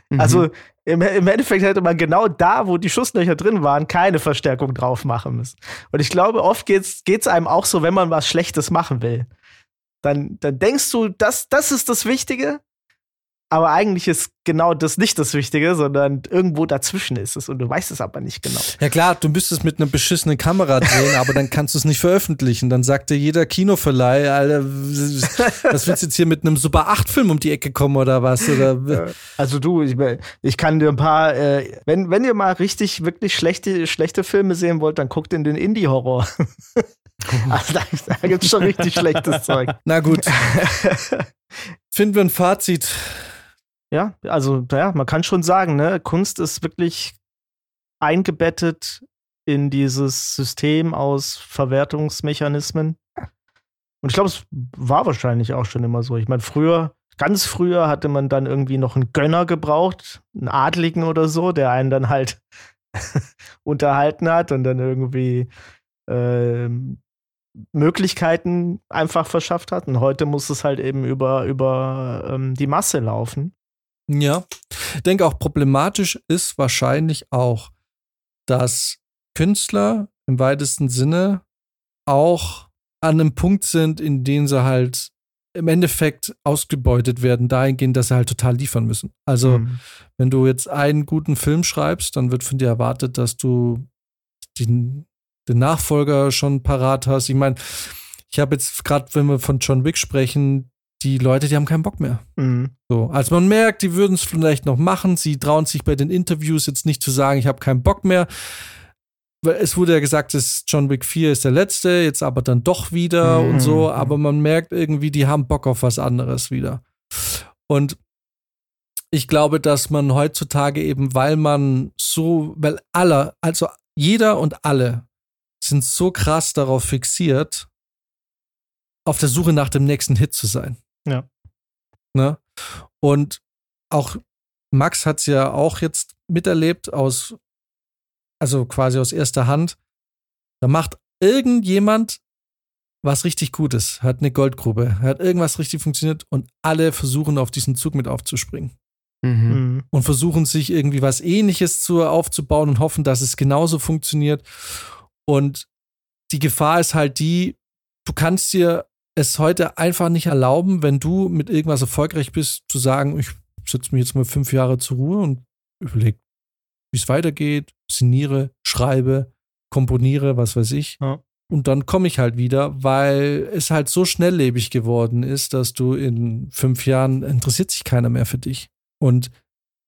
mhm. Also im, im, Endeffekt hätte man genau da, wo die Schusslöcher drin waren, keine Verstärkung drauf machen müssen. Und ich glaube, oft geht's, geht's einem auch so, wenn man was Schlechtes machen will. Dann, dann denkst du, das, das ist das Wichtige aber eigentlich ist genau das nicht das Wichtige, sondern irgendwo dazwischen ist es und du weißt es aber nicht genau. Ja klar, du müsstest mit einer beschissenen Kamera drehen, aber dann kannst du es nicht veröffentlichen. Dann sagt dir jeder Kinoverleih, Alter, was willst du jetzt hier mit einem Super 8 Film um die Ecke kommen oder was? Oder? Also du, ich, ich kann dir ein paar, äh, wenn, wenn ihr mal richtig, wirklich schlechte, schlechte Filme sehen wollt, dann guckt in den Indie-Horror. also da, da gibt es schon richtig schlechtes Zeug. Na gut. Finden wir ein Fazit. Ja, also ja, man kann schon sagen, ne, Kunst ist wirklich eingebettet in dieses System aus Verwertungsmechanismen. Und ich glaube, es war wahrscheinlich auch schon immer so. Ich meine, früher, ganz früher hatte man dann irgendwie noch einen Gönner gebraucht, einen Adligen oder so, der einen dann halt unterhalten hat und dann irgendwie äh, Möglichkeiten einfach verschafft hat. Und heute muss es halt eben über, über ähm, die Masse laufen. Ja, ich denke auch problematisch ist wahrscheinlich auch, dass Künstler im weitesten Sinne auch an einem Punkt sind, in dem sie halt im Endeffekt ausgebeutet werden, dahingehend, dass sie halt total liefern müssen. Also, mhm. wenn du jetzt einen guten Film schreibst, dann wird von dir erwartet, dass du den, den Nachfolger schon parat hast. Ich meine, ich habe jetzt gerade, wenn wir von John Wick sprechen, die Leute, die haben keinen Bock mehr. Mhm. So, als man merkt, die würden es vielleicht noch machen, sie trauen sich bei den Interviews jetzt nicht zu sagen, ich habe keinen Bock mehr. Weil es wurde ja gesagt, dass John Wick 4 ist der letzte, jetzt aber dann doch wieder mhm. und so, aber man merkt irgendwie, die haben Bock auf was anderes wieder. Und ich glaube, dass man heutzutage eben, weil man so, weil alle, also jeder und alle sind so krass darauf fixiert, auf der Suche nach dem nächsten Hit zu sein. Ja. Ne? Und auch Max hat es ja auch jetzt miterlebt aus, also quasi aus erster Hand. Da macht irgendjemand was richtig Gutes, hat eine Goldgrube, hat irgendwas richtig funktioniert und alle versuchen auf diesen Zug mit aufzuspringen. Mhm. mhm. Und versuchen sich irgendwie was ähnliches zu, aufzubauen und hoffen, dass es genauso funktioniert. Und die Gefahr ist halt die, du kannst dir es heute einfach nicht erlauben, wenn du mit irgendwas erfolgreich bist, zu sagen, ich setze mich jetzt mal fünf Jahre zur Ruhe und überlege, wie es weitergeht, sinniere, schreibe, komponiere, was weiß ich. Ja. Und dann komme ich halt wieder, weil es halt so schnelllebig geworden ist, dass du in fünf Jahren interessiert sich keiner mehr für dich. Und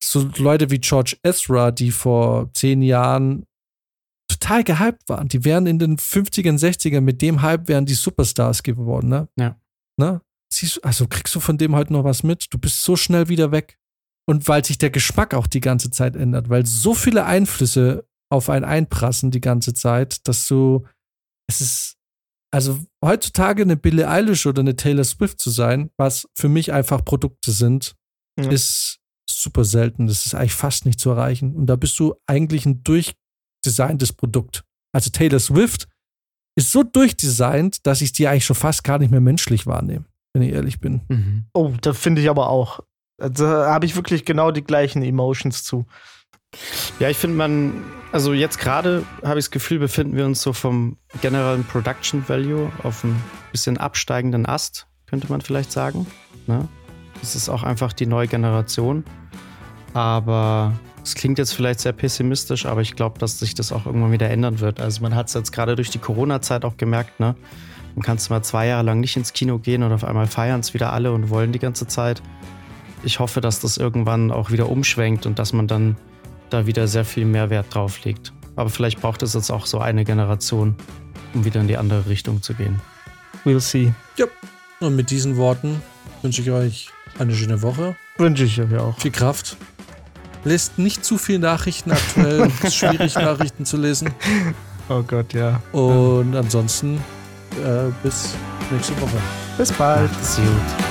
so Leute wie George Ezra, die vor zehn Jahren total gehypt waren. Die wären in den 50ern, 60ern mit dem Hype wären die Superstars geworden, ne? Ja. Ne? Siehst, also kriegst du von dem halt noch was mit? Du bist so schnell wieder weg. Und weil sich der Geschmack auch die ganze Zeit ändert, weil so viele Einflüsse auf einen einprassen die ganze Zeit, dass du, es ist, also heutzutage eine Billie Eilish oder eine Taylor Swift zu sein, was für mich einfach Produkte sind, ja. ist super selten. Das ist eigentlich fast nicht zu erreichen. Und da bist du eigentlich ein durchdesigntes Produkt. Also Taylor Swift ist so durchdesignt, dass ich die eigentlich schon fast gar nicht mehr menschlich wahrnehme, wenn ich ehrlich bin. Mhm. Oh, da finde ich aber auch. Da habe ich wirklich genau die gleichen Emotions zu. Ja, ich finde man, also jetzt gerade habe ich das Gefühl, befinden wir uns so vom generellen Production Value auf ein bisschen absteigenden Ast, könnte man vielleicht sagen. Ne? Das ist auch einfach die neue Generation. Aber es klingt jetzt vielleicht sehr pessimistisch, aber ich glaube, dass sich das auch irgendwann wieder ändern wird. Also man hat es jetzt gerade durch die Corona-Zeit auch gemerkt, ne? Man kann mal zwei Jahre lang nicht ins Kino gehen und auf einmal feiern es wieder alle und wollen die ganze Zeit. Ich hoffe, dass das irgendwann auch wieder umschwenkt und dass man dann da wieder sehr viel mehr Wert drauf legt. Aber vielleicht braucht es jetzt auch so eine Generation, um wieder in die andere Richtung zu gehen. We'll see. Ja. Und mit diesen Worten wünsche ich euch eine schöne Woche. Wünsche ich euch auch. Viel Kraft. Lest nicht zu viel Nachrichten aktuell. es ist schwierig, Nachrichten zu lesen. Oh Gott, ja. Und ansonsten äh, bis nächste Woche. Bis bald. Macht's gut.